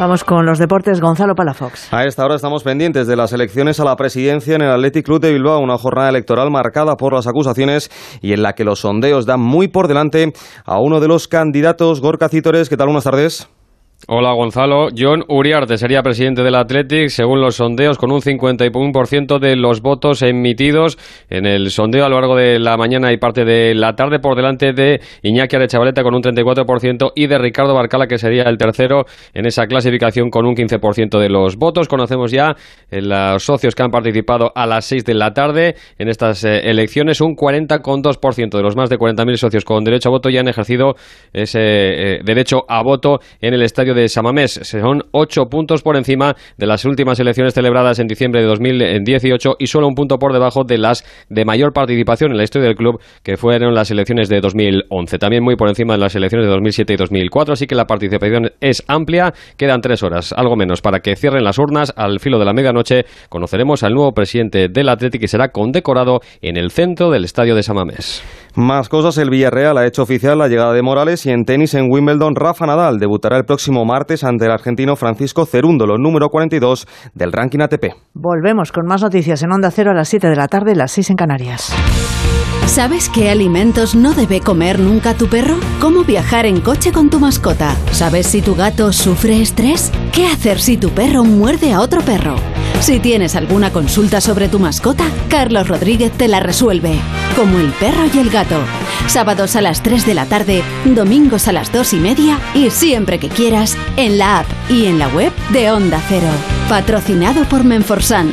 Vamos con los deportes, Gonzalo Palafox. A esta hora estamos pendientes de las elecciones a la presidencia en el Athletic Club de Bilbao, una jornada electoral marcada por las acusaciones y en la que los sondeos dan muy por delante a uno de los candidatos, Gorka Cítores. ¿Qué tal? Buenas tardes. Hola Gonzalo, John Uriarte sería presidente del Athletic según los sondeos con un 51% de los votos emitidos en el sondeo a lo largo de la mañana y parte de la tarde por delante de Iñaki Arechavaleta con un 34% y de Ricardo Barcala que sería el tercero en esa clasificación con un 15% de los votos. Conocemos ya eh, los socios que han participado a las 6 de la tarde en estas eh, elecciones, un 40,2% de los más de 40.000 socios con derecho a voto ya han ejercido ese eh, derecho a voto en el estadio de Samamés. Son ocho puntos por encima de las últimas elecciones celebradas en diciembre de 2018 y solo un punto por debajo de las de mayor participación en la historia del club, que fueron las elecciones de 2011. También muy por encima de las elecciones de 2007 y 2004, así que la participación es amplia. Quedan tres horas, algo menos, para que cierren las urnas. Al filo de la medianoche conoceremos al nuevo presidente del Atlético y será condecorado en el centro del estadio de Samamés. Más cosas, el Villarreal ha hecho oficial la llegada de Morales y en tenis en Wimbledon Rafa Nadal debutará el próximo martes ante el argentino Francisco Cerúndolo, número 42 del ranking ATP. Volvemos con más noticias en Onda Cero a las 7 de la tarde, las 6 en Canarias. ¿Sabes qué alimentos no debe comer nunca tu perro? ¿Cómo viajar en coche con tu mascota? ¿Sabes si tu gato sufre estrés? ¿Qué hacer si tu perro muerde a otro perro? Si tienes alguna consulta sobre tu mascota, Carlos Rodríguez te la resuelve. Como el perro y el gato. Sábados a las 3 de la tarde, domingos a las 2 y media y siempre que quieras en la app y en la web de Onda Cero. Patrocinado por Menforsan,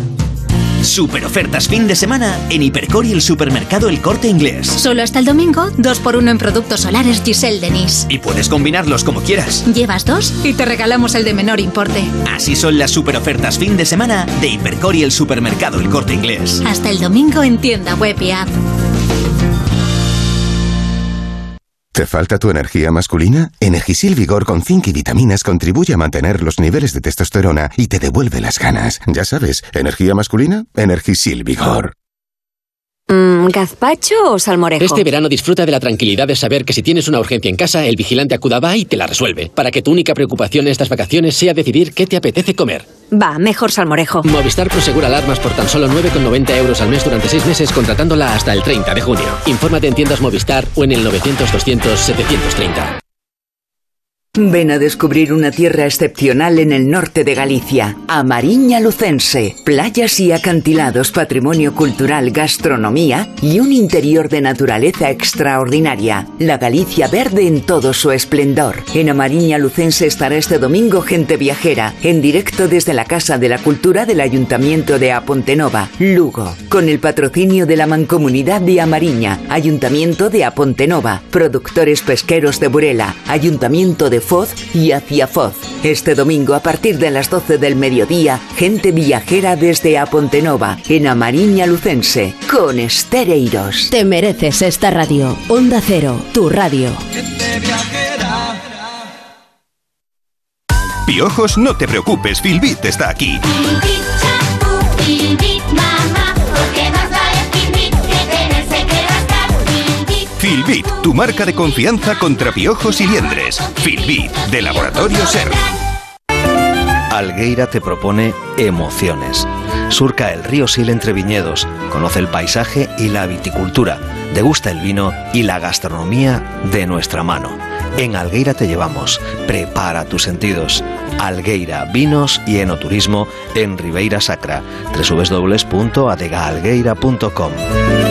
Super ofertas fin de semana en Hipercor y el supermercado El Corte Inglés. Solo hasta el domingo, 2x1 en productos solares Giselle Denis. Y puedes combinarlos como quieras. Llevas dos y te regalamos el de menor importe. Así son las super ofertas fin de semana de Hipercor y el supermercado El Corte Inglés. Hasta el domingo en tienda web y app. ¿Te falta tu energía masculina? Energisil Vigor con zinc y vitaminas contribuye a mantener los niveles de testosterona y te devuelve las ganas. Ya sabes, energía masculina, Energisil Vigor. Mm, ¿Gazpacho o salmorejo? Este verano disfruta de la tranquilidad de saber que si tienes una urgencia en casa, el vigilante acuda y te la resuelve. Para que tu única preocupación en estas vacaciones sea decidir qué te apetece comer. Va, mejor salmorejo. Movistar Prosegura alarmas por tan solo 9,90 euros al mes durante 6 meses contratándola hasta el 30 de junio. Infórmate en tiendas Movistar o en el 900 200 730. Ven a descubrir una tierra excepcional en el norte de Galicia, Amariña Lucense, playas y acantilados, patrimonio cultural, gastronomía y un interior de naturaleza extraordinaria. La Galicia verde en todo su esplendor. En Amariña Lucense estará este domingo Gente Viajera, en directo desde la Casa de la Cultura del Ayuntamiento de Apontenova, Lugo, con el patrocinio de la Mancomunidad de Amariña, Ayuntamiento de Apontenova, Productores Pesqueros de Burela, Ayuntamiento de Foz y hacia Foz. Este domingo a partir de las 12 del mediodía, gente viajera desde Apontenova, en Amariña Lucense, con Estereiros. Te mereces esta radio. Onda Cero, tu radio. Piojos, no te preocupes, Filbit está aquí. Filbit, tu marca de confianza contra piojos y liendres. Filbit, de Laboratorio Ser. Algueira te propone emociones. Surca el río Sil entre viñedos, conoce el paisaje y la viticultura, degusta el vino y la gastronomía de nuestra mano. En Algueira te llevamos. Prepara tus sentidos. Algueira, vinos y enoturismo en Ribeira Sacra. www.adegaalgueira.com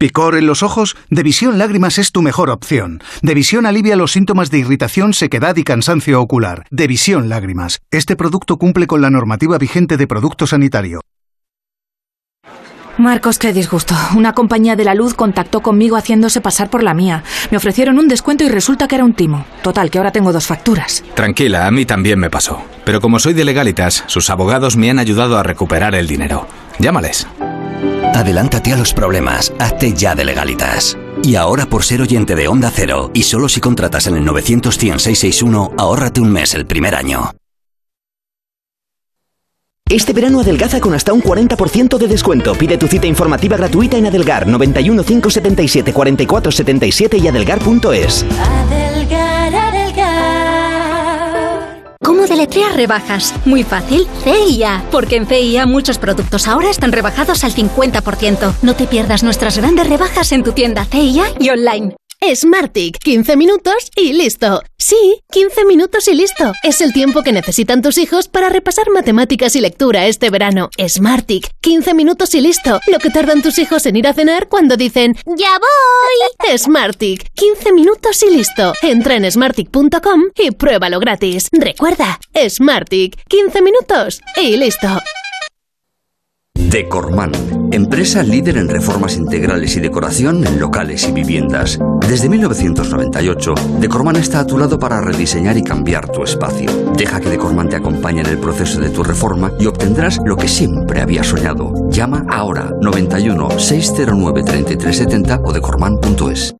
¿Picor en los ojos? Devisión Lágrimas es tu mejor opción. Devisión alivia los síntomas de irritación, sequedad y cansancio ocular. Devisión Lágrimas. Este producto cumple con la normativa vigente de producto sanitario. Marcos, qué disgusto. Una compañía de la luz contactó conmigo haciéndose pasar por la mía. Me ofrecieron un descuento y resulta que era un timo. Total, que ahora tengo dos facturas. Tranquila, a mí también me pasó. Pero como soy de legalitas, sus abogados me han ayudado a recuperar el dinero. Llámales. Adelántate a los problemas, hazte ya de legalitas. Y ahora por ser oyente de Onda Cero, y solo si contratas en el 900 661 ahórrate un mes el primer año. Este verano adelgaza con hasta un 40% de descuento. Pide tu cita informativa gratuita en Adelgar 91 577 44 77 y adelgar.es. Adelgar, ¿Cómo deletrear rebajas? Muy fácil, CIA. Porque en CIA muchos productos ahora están rebajados al 50%. No te pierdas nuestras grandes rebajas en tu tienda CIA y online. Smartick, 15 minutos y listo. Sí, 15 minutos y listo. Es el tiempo que necesitan tus hijos para repasar matemáticas y lectura este verano. Smartick, 15 minutos y listo. Lo que tardan tus hijos en ir a cenar cuando dicen ¡Ya voy! Smartick, 15 minutos y listo. Entra en smartick.com y pruébalo gratis. Recuerda, Smartick, 15 minutos y listo. Decorman, empresa líder en reformas integrales y decoración en locales y viviendas. Desde 1998, Decorman está a tu lado para rediseñar y cambiar tu espacio. Deja que Decorman te acompañe en el proceso de tu reforma y obtendrás lo que siempre habías soñado. Llama ahora 91 609 3370 o decorman.es.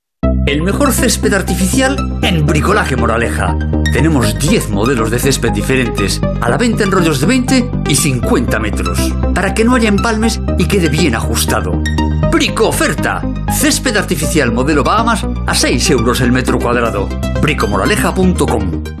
El mejor césped artificial en Bricolaje Moraleja. Tenemos 10 modelos de césped diferentes, a la venta en rollos de 20 y 50 metros, para que no haya empalmes y quede bien ajustado. Brico oferta. Césped artificial modelo Bahamas a 6 euros el metro cuadrado. bricomoraleja.com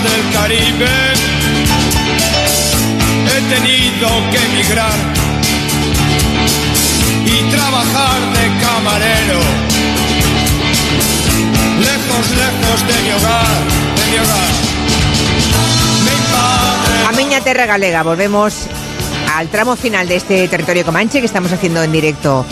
Del Caribe. He tenido que emigrar y trabajar de camarero. Lejos, lejos de mi hogar, de mi hogar. Mi padre. A Miña Terra Galega, volvemos al tramo final de este territorio comanche que estamos haciendo en directo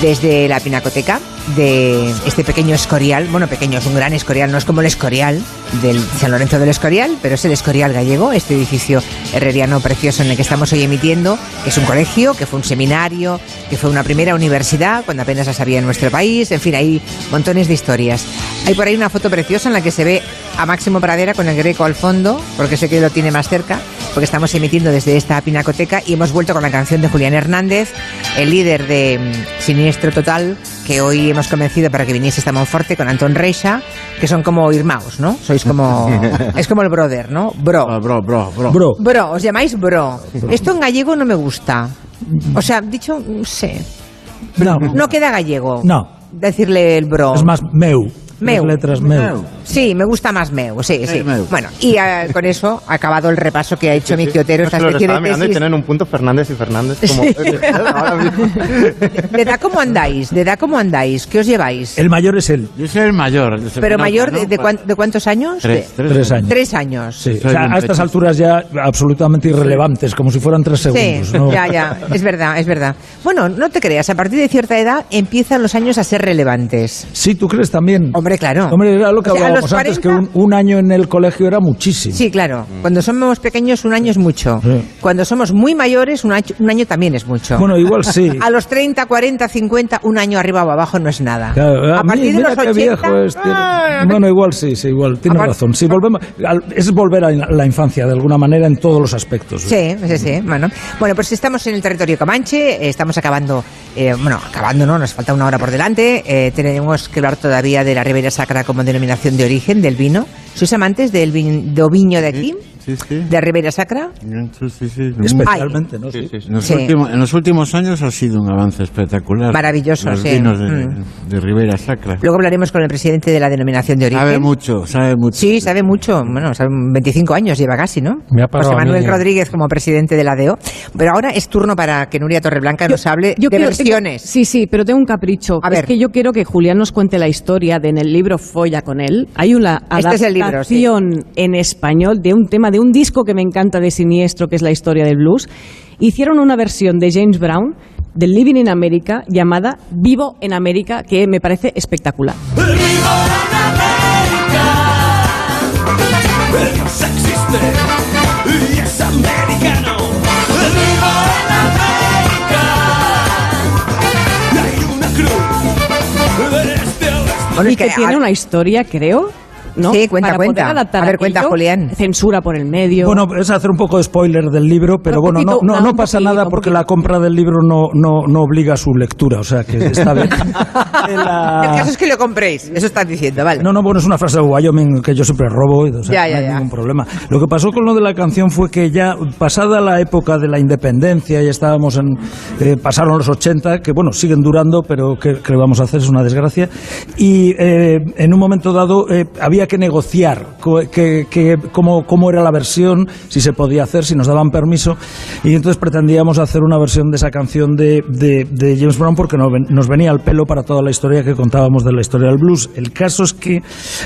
desde la Pinacoteca de este pequeño escorial, bueno, pequeño, es un gran escorial, no es como el escorial del San Lorenzo del Escorial, pero es el escorial gallego, este edificio herreriano precioso en el que estamos hoy emitiendo, que es un colegio, que fue un seminario, que fue una primera universidad, cuando apenas las había en nuestro país, en fin, hay montones de historias. Hay por ahí una foto preciosa en la que se ve a Máximo Pradera con el Greco al fondo, porque sé que lo tiene más cerca, porque estamos emitiendo desde esta pinacoteca y hemos vuelto con la canción de Julián Hernández, el líder de mm, Siniestro Total, que hoy hemos convencido para que viniese esta Monforte con Antón Reixa, que son como irmãos, ¿no? Sois como... es como el brother, ¿no? Bro. bro, bro, bro. Bro. Bro, os llamáis bro. Esto en gallego no me gusta. O sea, dicho, no sé. No. No queda gallego. No. Decirle el bro. Es más meu. Meu. Las letras meu. Sí, me gusta más meu, sí, sí. meu. Bueno, y ah, con eso ha acabado el repaso que ha hecho mi Otero, esta Los especie estaba de mirando y tienen un punto Fernández y Fernández como... Sí. Ahora mismo. ¿De edad cómo andáis? ¿De edad cómo andáis? ¿Qué os lleváis? El mayor es él. Yo soy el mayor. Pero mayor, de, de cuán- de cuántos años? Tres. De- Tres años. Tres años. Sí, o sea, a estas alturas ya absolutamente irrelevantes, como si fueran tres segundos. Sí, ¿no? ya, ya, es verdad, es verdad. Bueno, no te creas, a partir de cierta edad empiezan los años a ser relevantes. Sí, ¿tú crees también? Hombre, claro. Hombre, era lo que O sea, hablábamos los antes, que un, un año en el colegio era muchísimo. Sí, claro. Cuando somos pequeños, un año es mucho. Sí. Cuando somos muy mayores, un año, un año también es mucho. Bueno, igual sí. A los 30, 40, 50, un año arriba o abajo no es nada. Claro, a a mí, partir de mira los qué 80, viejo es. ah, bueno, igual sí, sí, igual, tiene Apar- razón. Sí, volvemos, es volver a la infancia de alguna manera en todos los aspectos. Sí, sí, sí. Bueno, bueno, pues estamos en el territorio Comanche, eh, estamos acabando, eh, bueno, acabando, ¿no? Nos falta una hora por delante. eh, tenemos que hablar todavía de la Ribera Sacra como denominación de origen del vino. ¿Sois amantes del vin- do viño de aquí? ¿De sí, sí. Especialmente, ¿no? Sí, sí, sí. En, los Sí. últimos, en los últimos años ha sido un avance espectacular. Maravilloso, Los sí. vinos de, Mm. de Ribera Sacra. Luego hablaremos con el presidente de la denominación de origen. Sabe mucho, sabe mucho. Sí, sabe mucho. Bueno, sabe 25 años lleva casi, ¿no? Me ha parado José mí Manuel ya. Rodríguez como presidente de la DEO. Pero ahora es turno para que Nuria Torreblanca nos hable Yo de quiero- versiones. tengo- sí, sí, pero tengo un capricho. A es ver. que yo quiero que Julián nos cuente la historia de en el libro Folla con él. Hay una Este es el libro, adaptación en español de un tema, de un disco que me encanta de Siniestro, que es la historia del blues. Hicieron una versión de James Brown del Living in America llamada Vivo en América, que me parece espectacular. El más existe y es americano. Vivo en América. Hay una cruz de este y que tiene una historia, creo. ¿No? Sí, cuenta, Para cuenta. poder adaptar A ver, cuenta, aquello, Julián. Censura por el medio. Bueno, es hacer un poco de spoiler del libro, pero Un bueno, no, poquito, no, no pasa poquito, nada porque la compra del libro no, no, no obliga a su lectura, o sea que está bien. El caso es que lo compréis. Eso estás diciendo, vale. No, no, bueno, es una frase de Wyoming que yo siempre robo, y, o sea, Ya, ya, no hay ya. ningún problema. Lo que pasó con lo de la canción fue que ya pasada la época de la independencia, ya estábamos en, eh, pasaron los 80, que bueno, siguen durando, pero que, que le vamos a hacer es una desgracia, y eh, en un momento dado eh, había que negociar que, que cómo, cómo era la versión, si se podía hacer, si nos daban permiso, y entonces pretendíamos hacer una versión de esa canción de, de- de James Brown porque nos, ven- nos venía al pelo para toda la historia que contábamos de la historia del blues. El caso es que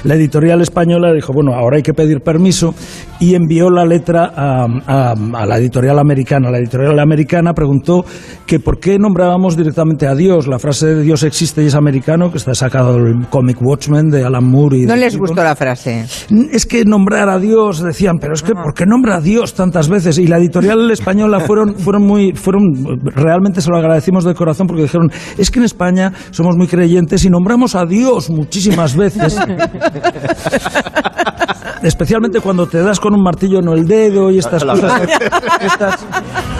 la editorial española dijo, bueno, ahora hay que pedir permiso y envió la letra a, a- a la editorial americana. La editorial americana preguntó que por qué nombrábamos directamente a Dios. La frase de Dios existe y es americano, que está sacado del cómic Watchmen de Alan Moore. Y No les Gibbon. gustó la frase. Es que nombrar a Dios, decían, pero es que ¿por qué nombra a Dios tantas veces? Y la editorial española fueron, fueron muy, fueron, realmente se lo agradecimos de corazón porque dijeron, es que en España somos muy creyentes y nombramos a Dios muchísimas veces. Especialmente cuando te das con un martillo en el dedo y estas cosas. Estas,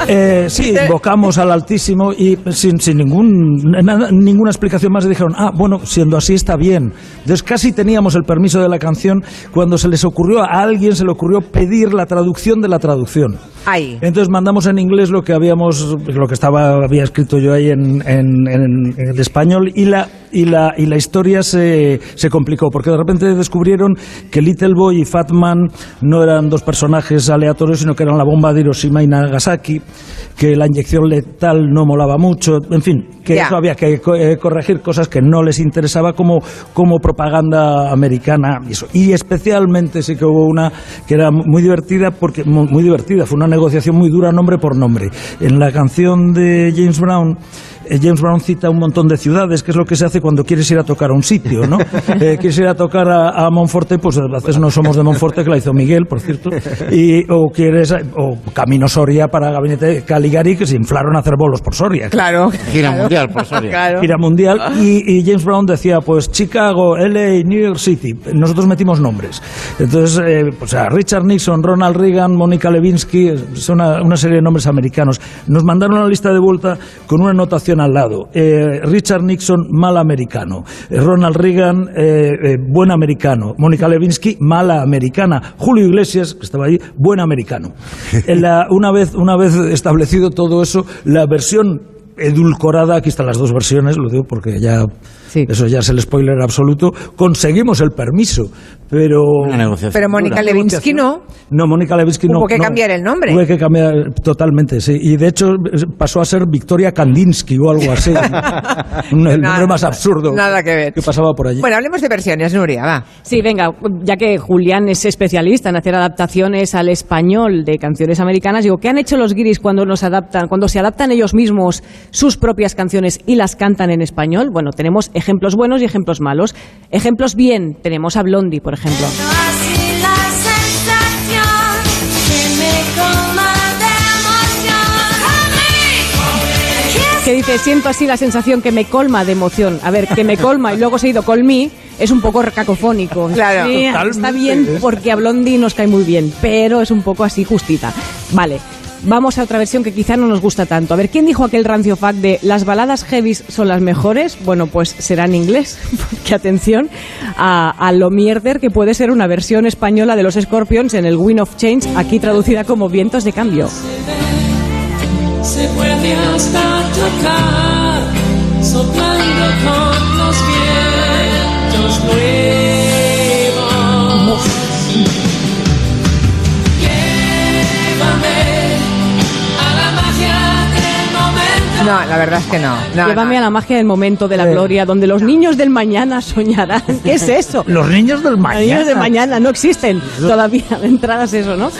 eh, sí, invocamos al Altísimo y sin, sin ningún, nada- ninguna explicación más dijeron, ah, bueno, siendo así está bien. Entonces casi teníamos el permiso de la canción cuando se les ocurrió, a alguien se le ocurrió pedir la traducción de la traducción. Ahí. Entonces mandamos en inglés lo que habíamos, lo que estaba, había escrito yo ahí en, en- en- en el español y la, y la, y la historia se, se complicó porque de repente descubrieron que Little Boy y Fat Man no eran dos personajes aleatorios, sino que eran la bomba de Hiroshima y Nagasaki, que la inyección letal no molaba mucho, en fin, que eso había que eh, corregir cosas que no les interesaba como, como propaganda americana y eso. Y especialmente sí que hubo una que era muy divertida porque mu- muy, divertida, fue una negociación muy dura nombre por nombre. En la canción de James Brown James Brown cita un montón de ciudades, que es lo que se hace cuando quieres ir a tocar a un sitio, ¿no? Eh, quieres ir a tocar a, a Monforte, pues a veces no somos de Monforte, que la hizo Miguel, por cierto, y, o quieres, o Camino Soria para Gabinete Caligari, que se inflaron a hacer bolos por Soria. Claro. Gira mundial por Soria. Claro. Gira mundial y, y James Brown decía pues Chicago, LA, New York City nosotros metimos nombres entonces eh, pues a Richard Nixon, Ronald Reagan Mónica Lewinsky son una, una serie de nombres americanos nos mandaron una lista de vuelta con una anotación al lado. Eh, Richard Nixon mal americano. Eh, Ronald Reagan eh, buen americano. Mónica Lewinsky mala americana. Julio Iglesias que estaba ahí buen americano. Una vez una vez establecido todo eso la versión edulcorada, aquí están las dos versiones, lo digo porque ya eso ya es el spoiler absoluto, conseguimos el permiso, pero... Pero Mónica Lewinsky no. No, Mónica Lewinsky no. Hubo que no. cambiar el nombre. Hubo que cambiar totalmente, sí. Y de hecho pasó a ser Victoria Kandinsky o algo así. Un- el Nada- nombre más absurdo Nada que ver. que pasaba por allí. Bueno, hablemos de versiones, Nuria, va. Sí, venga, ya que Julián es especialista en hacer adaptaciones al español de canciones americanas, digo, ¿qué han hecho los guiris cuando nos adaptan, cuando se adaptan ellos mismos sus propias canciones y las cantan en español? Bueno, tenemos ejemplos buenos y ejemplos malos. Ejemplos bien, tenemos a Blondie, por ejemplo. Así la sensación que me colma de emoción. Que dice, siento así la sensación que me colma de emoción. A ver, que me colma y luego se ha ido colmí, es un poco cacofónico. Claro. Sí, está bien porque a Blondie nos cae muy bien, pero es un poco así justita. Vale. Vamos a otra versión que quizá no nos gusta tanto. A ver, ¿quién dijo aquel rancio fact de las baladas heavies son las mejores? Bueno, pues será en inglés, porque atención a, Lo Mierder, que puede ser una versión española de los Scorpions en el Wind of Change, aquí traducida como Vientos de Cambio. Se puede hasta tocar, con los vientos. No, la verdad es que no. no Llévame a la magia del momento de la gloria, donde los niños del mañana soñarán. ¿Qué es eso? Los niños del Los niños mañana. de mañana no existen todavía de entradas eso, ¿no?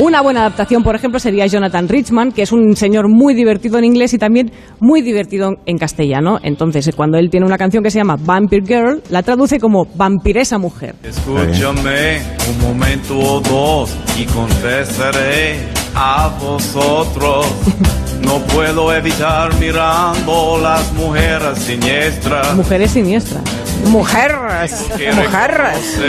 Una buena adaptación, por ejemplo, sería Jonathan Richman, que es un señor muy divertido en inglés y también muy divertido en castellano. Entonces, cuando él tiene una canción que se llama Vampire Girl, la traduce como vampiresa mujer. Escúchame un momento o dos y confesaré a vosotros. No puedo evitar mirando las mujeres siniestras. Mujeres siniestras. Mujeres, mujeres.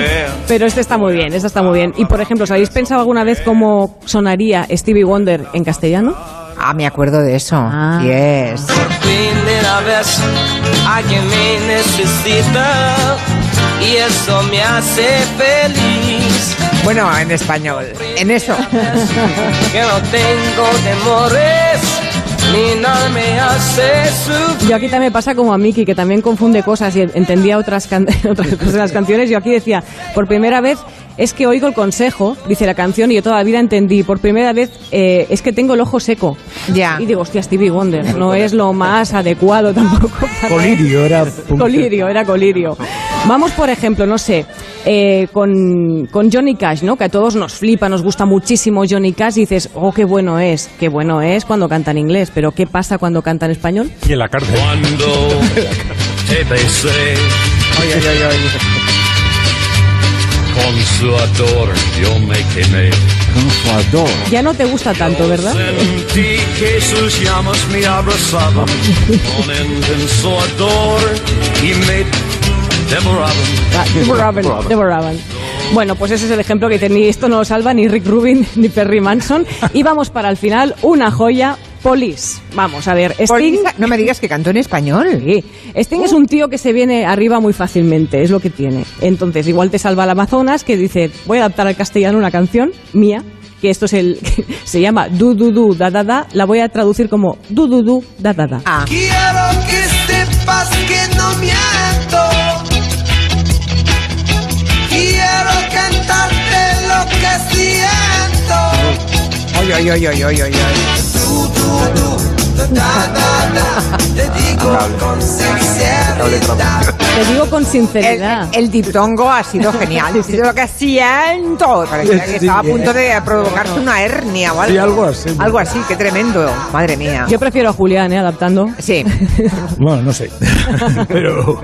Pero este está muy bien, este está muy bien. Y, por ejemplo, ¿os habéis pensado alguna vez cómo sonaría Stevie Wonder en castellano? Ah, me acuerdo de eso. Yes. Primera vez alguien me necesita y eso me hace feliz. Bueno, en español. En eso. Que no tengo temores ni nada me hace sufrir. Yo aquí también pasa como a Miki, que también confunde cosas y entendía otras, can- otras cosas de las canciones. Yo aquí decía, por primera vez es que oigo el consejo, dice la canción, y yo toda la vida entendí. Por primera vez eh, es que tengo el ojo seco. Ya. Y digo, hostia, Stevie Wonder, no es lo más adecuado tampoco. para- Colirio era. Colirio, era colirio. Vamos, por ejemplo, no sé, eh, con, con Johnny Cash, ¿no? Que a todos nos flipa, nos gusta muchísimo Johnny Cash y dices, oh, qué bueno es, qué bueno es cuando canta en inglés, pero ¿qué pasa cuando canta en español? Y en la cárcel. Cuando te besé con su ador, yo me quemé. Con su ador. Ya no te gusta tanto, ¿verdad? Sentí que sus llamas me abrazaban con intenso ardor y me devoraban. Ah, devoraban, devoraban. Bueno, pues ese es el ejemplo que dice, ni esto no lo salva ni Rick Rubin ni Perry Manson. Y vamos para el final, una joya, Police. Vamos, a ver, Sting... No me digas que cantó en español. Sí, Sting es un tío que se viene arriba muy fácilmente, es lo que tiene. Entonces, igual te salva el Amazonas, que dice, voy a adaptar al castellano una canción mía, que esto es el... se llama Du Du Du Da Da Da, la voy a traducir como Du Du Du Da Da Da. Ah. Quiero que sepas que no miento. Quiero cantarte lo que siento. Oy, oy, oy, oy, Te digo con sinceridad. El, el diptongo ha sido genial. Dice lo que siento. Parecía que estaba a punto de provocarse una hernia o algo. Sí, algo así. Algo así, qué tremendo. Madre mía. Yo prefiero a Julián, ¿eh? Adaptando. Sí. Bueno, no sé. Pero.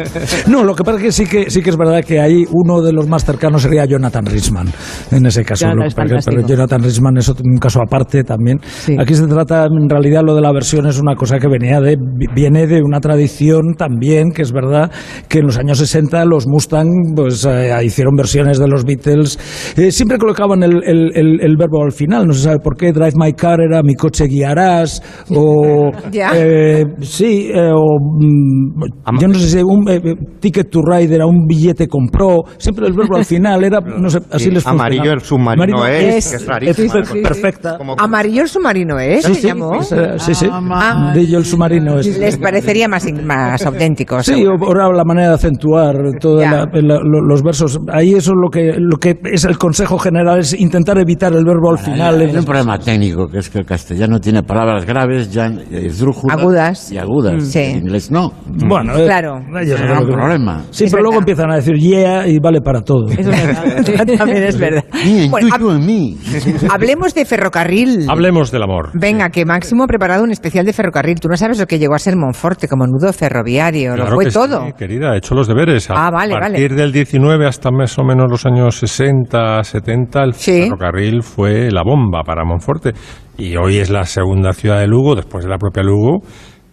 No, lo que pasa es que sí que, sí que es verdad que ahí uno de los más cercanos sería Jonathan Richman. En ese caso. Jonathan Lo- pero Jonathan Richman es otro- un caso aparte también. Aquí se trata, en realidad, lo de la versión es una cosa que venía de, viene de una tradición también, que es verdad que en los años 60 los Mustang pues, eh, hicieron versiones de los Beatles. Eh, siempre colocaban el, el- el- el verbo al final, no se sabe por qué. Drive my car era mi coche guiarás. O. Ya. eh, sí, eh, o. mm, yo no sé si un eh, eh, ticket to ride era un billete compró. Siempre el verbo al final era. No sé, así Sí, les funcionaba. amarillo el submarino Amarillo es, que es rarísimo. es perfecta. Amarillo el submarino. Sí, ¿Se sí, llamó? es, sí, sí. Ah. Amarillo el submarino es. Les parecería más, más auténtico. Sí, o- ahora la manera de acentuar todos los versos. Ahí eso es lo que, lo que es el consejo general, es intentar evitar el verbo al final. Hay un problema técnico, que es que el castellano tiene palabras graves, ya esdrújulas Agudas. y agudas. Mm. Sí. En inglés no. Bueno, eh, Claro. saben un problema. Sí, Es pero luego verdad. empiezan a decir yeah y vale para todo. También es verdad. Bueno, mí. Hablemos de ferrocarril. Hablemos del amor. Venga, que Máximo ha preparado un especial de ferrocarril. Tú no sabes lo que llegó a ser Monforte como nudo ferroviario. lo fue que todo. sí, querida, he hecho los deberes. A Ah, vale, partir vale. del 19 hasta más o menos los años 60, 70, el Sí. ferrocarril fue la bomba para Monforte. Y hoy es la segunda ciudad de Lugo, después de la propia Lugo,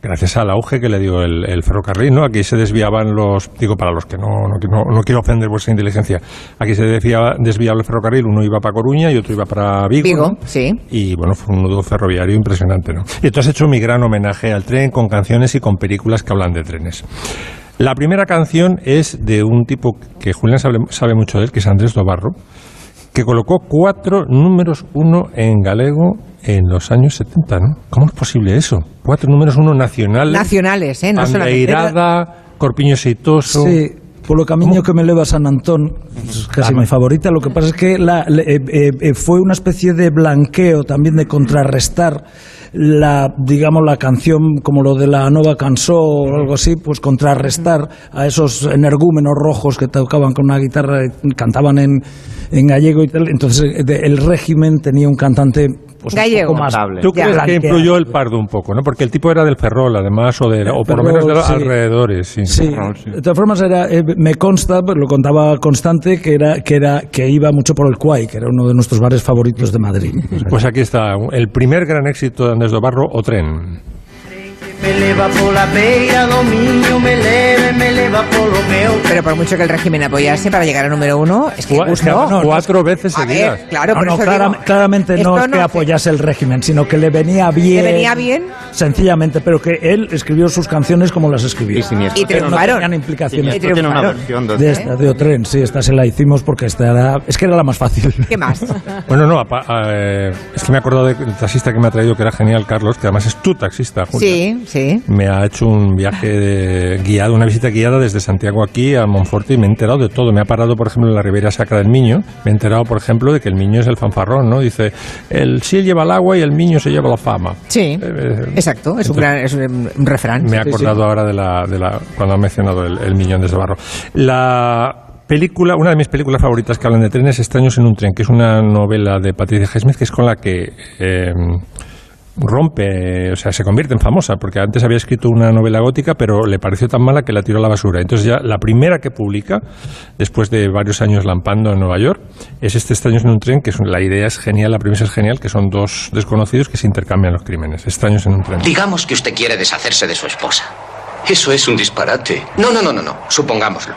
gracias al auge que le dio el, el ferrocarril, ¿no? Aquí se desviaban los, digo para los que no, no, no- no quiero ofender vuestra inteligencia, aquí se desviaba, desviaba el ferrocarril, uno iba para Coruña y otro iba para Vigo, Vigo, ¿no? sí. Y bueno, fue un nudo ferroviario impresionante, ¿no? Y tú has hecho mi gran homenaje al tren con canciones y con películas que hablan de trenes. La primera canción es de un tipo que Julián sabe, sabe mucho de él, que es Andrés Dobarro, que colocó cuatro números uno en galego en los años 70, ¿no? ¿Cómo es posible eso? Cuatro números uno nacionales. Nacionales, ¿eh? No. Bandeirada, Corpiño Seitoso. Sí, por lo camino que me eleva San Antón, es casi mi favorita. Lo que pasa es que la- le- eh, eh, eh, fue una especie de blanqueo también de contrarrestar la, digamos, la canción como lo de la Nova Cansó o algo así, pues contrarrestar a esos energúmenos rojos que tocaban con una guitarra, y cantaban en, en gallego y tal. Entonces eh, de- el régimen tenía un cantante pues, Gallego. un poco más ¿Tú crees que influyó el Pardo un poco, no? Porque el tipo era del Ferrol, además, o, de, o por lo menos de los sí. alrededores, sí. Sí, de todas formas era, eh, me consta, lo contaba Constante, que era, que era que iba mucho por el Quay, que era uno de nuestros bares favoritos de Madrid. Pues aquí está, el primer gran éxito de Andrés Dobarro, O Tren. Me leva pola beira do miño, me leve, me leva polo meu. Pero por mucho que el régimen apoyase para llegar a número uno, es que Cua- es que gustó. cuatro veces A ver, seguidas. claro, No, por no, eso clara- digo, claramente no es que apoyase el régimen, sino que le venía bien. ¿Le venía bien? Sencillamente, pero que él escribió sus canciones como las escribió. Y triunfaron. No tenían implicaciones. Y triunfaron. De esta, de Otren, sí, esta se la hicimos porque esta era, es que era la más fácil. ¿Qué más? Bueno, no, apa- eh, es que me he acordado del taxista que me ha traído, que era genial, Carlos, que además es tu taxista, Julia. Sí, sí. Me ha hecho un viaje de- guiado, una visita guiada desde Santiago aquí a Monforte y me he enterado de todo. Me ha parado, por ejemplo, en la Ribera Sacra del Miño. Me he enterado, por ejemplo, de que el Miño es el fanfarrón, ¿no? Dice, el sí lleva el agua y el Miño se lleva la fama. Sí, Eh, exacto, es un, gran, es un, refrán. Me he sí. acordado ahora de la, de la cuando ha mencionado el, el Miñón de Barro. La película, una de mis películas favoritas que hablan de trenes, Extraños en un tren, que es una novela de Patricia Highsmith, que es con la que eh, rompe, o sea, se convierte en famosa, porque antes había escrito una novela gótica, pero le pareció tan mala que la tiró a la basura. Entonces ya la primera que publica, después de varios años lampando en Nueva York, es este Extraños en un tren, que es, la idea es genial, la premisa es genial, que son dos desconocidos que se intercambian los crímenes. Extraños en un tren. Digamos que usted quiere deshacerse de su esposa. Eso es un disparate. No, no, no, no, no. Supongámoslo.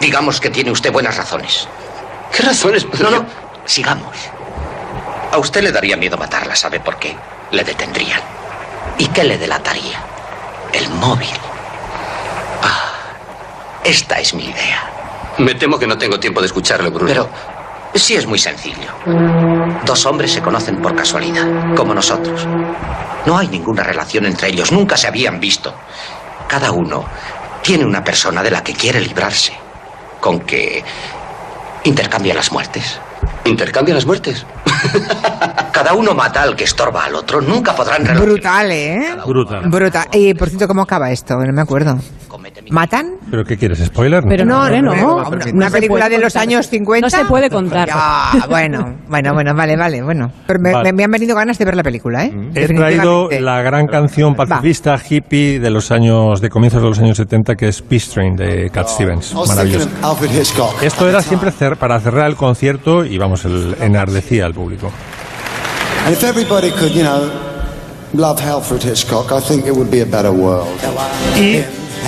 Digamos que tiene usted buenas razones. ¿Qué razones? No, no. Sigamos. A usted le daría miedo matarla, ¿sabe por qué? Le detendrían. ¿Y qué le delataría? El móvil. Ah, esta es mi idea. Me temo que no tengo tiempo de escucharlo, Bruno. Pero sí es muy sencillo. Dos hombres se conocen por casualidad, como nosotros. No hay ninguna relación entre ellos, nunca se habían visto. Cada uno tiene una persona de la que quiere librarse, con que intercambia las muertes. ¿Intercambia las muertes? Cada uno mata al que estorba al otro, nunca podrán. Brutal, ¿eh? Brutal. Brutal. Y por cierto, ¿cómo acaba esto? No me acuerdo. ¿Matan? ¿Pero qué quieres? ¿Spoiler? Pero no, no, no. Una, No una se película puede de los contar. años 50. No se puede contar. Ya, bueno, bueno, bueno, vale, vale, bueno. Pero me, Vale. me han venido ganas de ver la película, ¿eh? He traído la gran canción pacifista hippie de los años, de comienzos de los años 70, que es Peace Train de Cat Stevens. I was Maravilloso. Esto era siempre cer- para cerrar el concierto y vamos, el, enardecía al público. And if everybody could, you know, love Alfred Hitchcock, I think it would be a better world. Y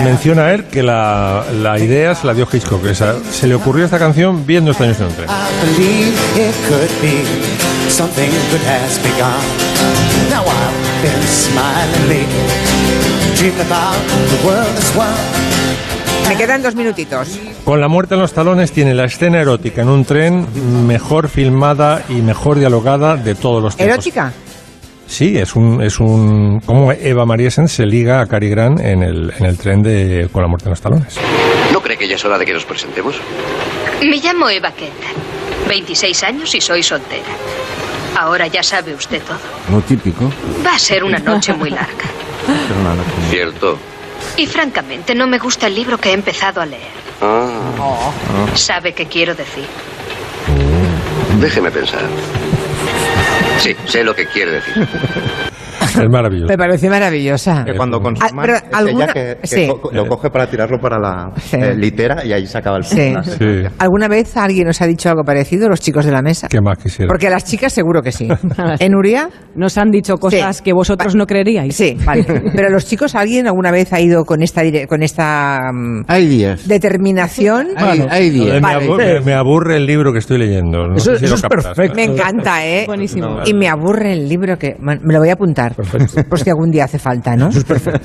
menciona él que la, la idea se la dio Hitchcock. esa- se le ocurrió esta canción viendo este as one. Me quedan dos minutitos. Con la muerte en los talones tiene la escena erótica en un tren mejor filmada y mejor dialogada de todos los tiempos. ¿Erótica? Sí, es un, es un como Eva Mariesen se liga a Cary Grant en el, en el tren de Con la muerte en los talones. ¿No cree que ya es hora de que nos presentemos? Me llamo Eva Kendall. 26 años y soy soltera. Ahora ya sabe usted todo. Lo típico. Va a ser una noche muy larga. Cierto. Y francamente no me gusta el libro que he empezado a leer. Ah. ¿Sabe qué quiero decir? Déjeme pensar. Sí, sé lo que quiere decir. Es maravilloso. Me parece maravillosa. Que cuando Ah, consuman, pero es alguna- ella que, que sí. co- lo coge para tirarlo para la Sí. eh, litera y ahí se acaba el Sí. ¿Alguna vez alguien os ha dicho algo parecido, los chicos de la mesa? ¿Qué más quisiera? Porque a las chicas seguro que sí. ¿En Uria? Nos han dicho cosas que vosotros no creeríais. Sí, vale. Pero los chicos, ¿alguien alguna vez ha ido con esta con esta mm, Hay días. determinación? Hay, hay días. Me, aburre, me aburre el libro que estoy leyendo. No Eso- sé si eso lo es captas. perfecto. Me encanta, ¿eh? Buenísimo. Y me aburre el libro que... Me lo voy a apuntar. Por si algún día hace falta, ¿no?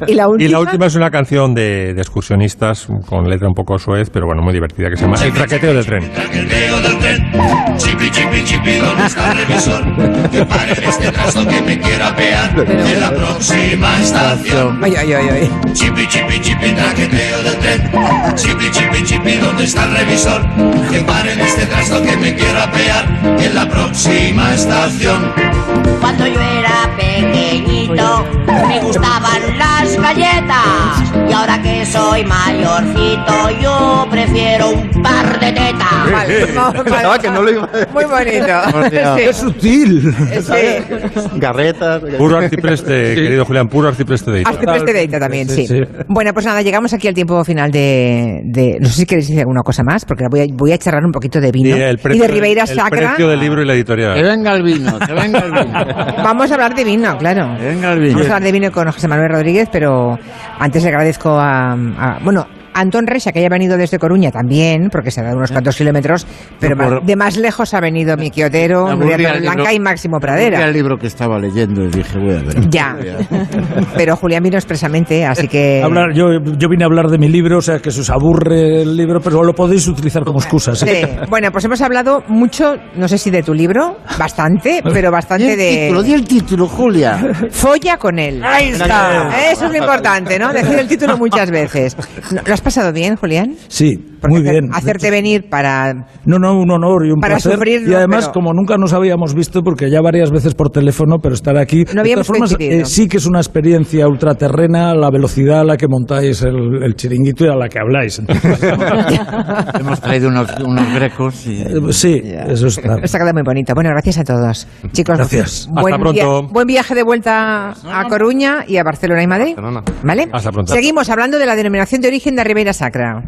Y la última... Y la última es una canción de, de excursionistas con letra un poco suez, pero bueno, muy divertida, que se llama El traqueteo del tren. Traqueteo del tren. Chipi, chipi, chipi, ¿dónde está el revisor? Que pare este trasto que me quiera pear en la próxima estación. Ay, ay, ay, ay. Chipi, chipi, chipi, traqueteo del tren. Chipi, chipi, chipi, ¿dónde está el revisor? Que pare este trasto que me quiera pear en la próxima estación. Cuando yo era pequeñito me gustaban las galletas y ahora que soy mayorcito yo prefiero un par de tetas. Que no lo iba a decir. Muy bonito. Sí. ¡Qué sutil! Sí. Garretas. Puro arcipreste, querido Julián, puro arcipreste de Ita. Arcipreste de Ita también, sí. Sí, sí. Bueno, pues nada, llegamos aquí al tiempo final de... de- no sé si queréis decir alguna cosa más, porque voy a, voy a charlar un poquito de Y vino. el y precio, de Ribeira el Sacra. precio del libro y la Que editorial. venga el vino, que venga el vino. Vamos a hablar de vino, claro. Venga el vino. Vamos a hablar de vino con José Manuel Rodríguez, pero antes le agradezco a, a- bueno, Antón Reixa, que haya venido desde Coruña también, porque se ha dado unos cuantos kilómetros, pero por- de más lejos ha venido mi quiotero, el Blanca libro- y Máximo Pradera. el libro que estaba leyendo y dije, voy a ver. Ya. Pero Julián vino expresamente, así que... Hablar, yo, yo vine a hablar de mi libro, o sea que se os aburre el libro, pero lo podéis utilizar como excusa. ¿sí? Sí. Bueno, pues hemos hablado mucho, no sé si de tu libro, bastante, pero bastante el de... título, di el título, Julia. Folla con él. Ahí está. Eso es lo importante, ¿no? Decir el título muchas veces. ¿Lo has pasado bien, Julián? Sí, Porque muy bien. Hacerte venir para... No, no, un honor y un Para placer. y además, pero- como nunca nos habíamos visto, porque ya varias veces por teléfono, pero estar aquí. No habíamos de todas formas, eh, sí que es una experiencia ultraterrena, la velocidad a la que montáis el, el chiringuito y a la que habláis. Hemos traído unos, unos grecos y... Eh, sí, eso está. Está quedado muy bonito. Bueno, gracias a todos. Chicos, Gracias. Buen, Hasta pronto. via- buen viaje de vuelta a Coruña y a Barcelona y Madrid. Barcelona. ¿Vale? Hasta pronto. Seguimos hablando de la denominación de origen de Ribeira Sacra.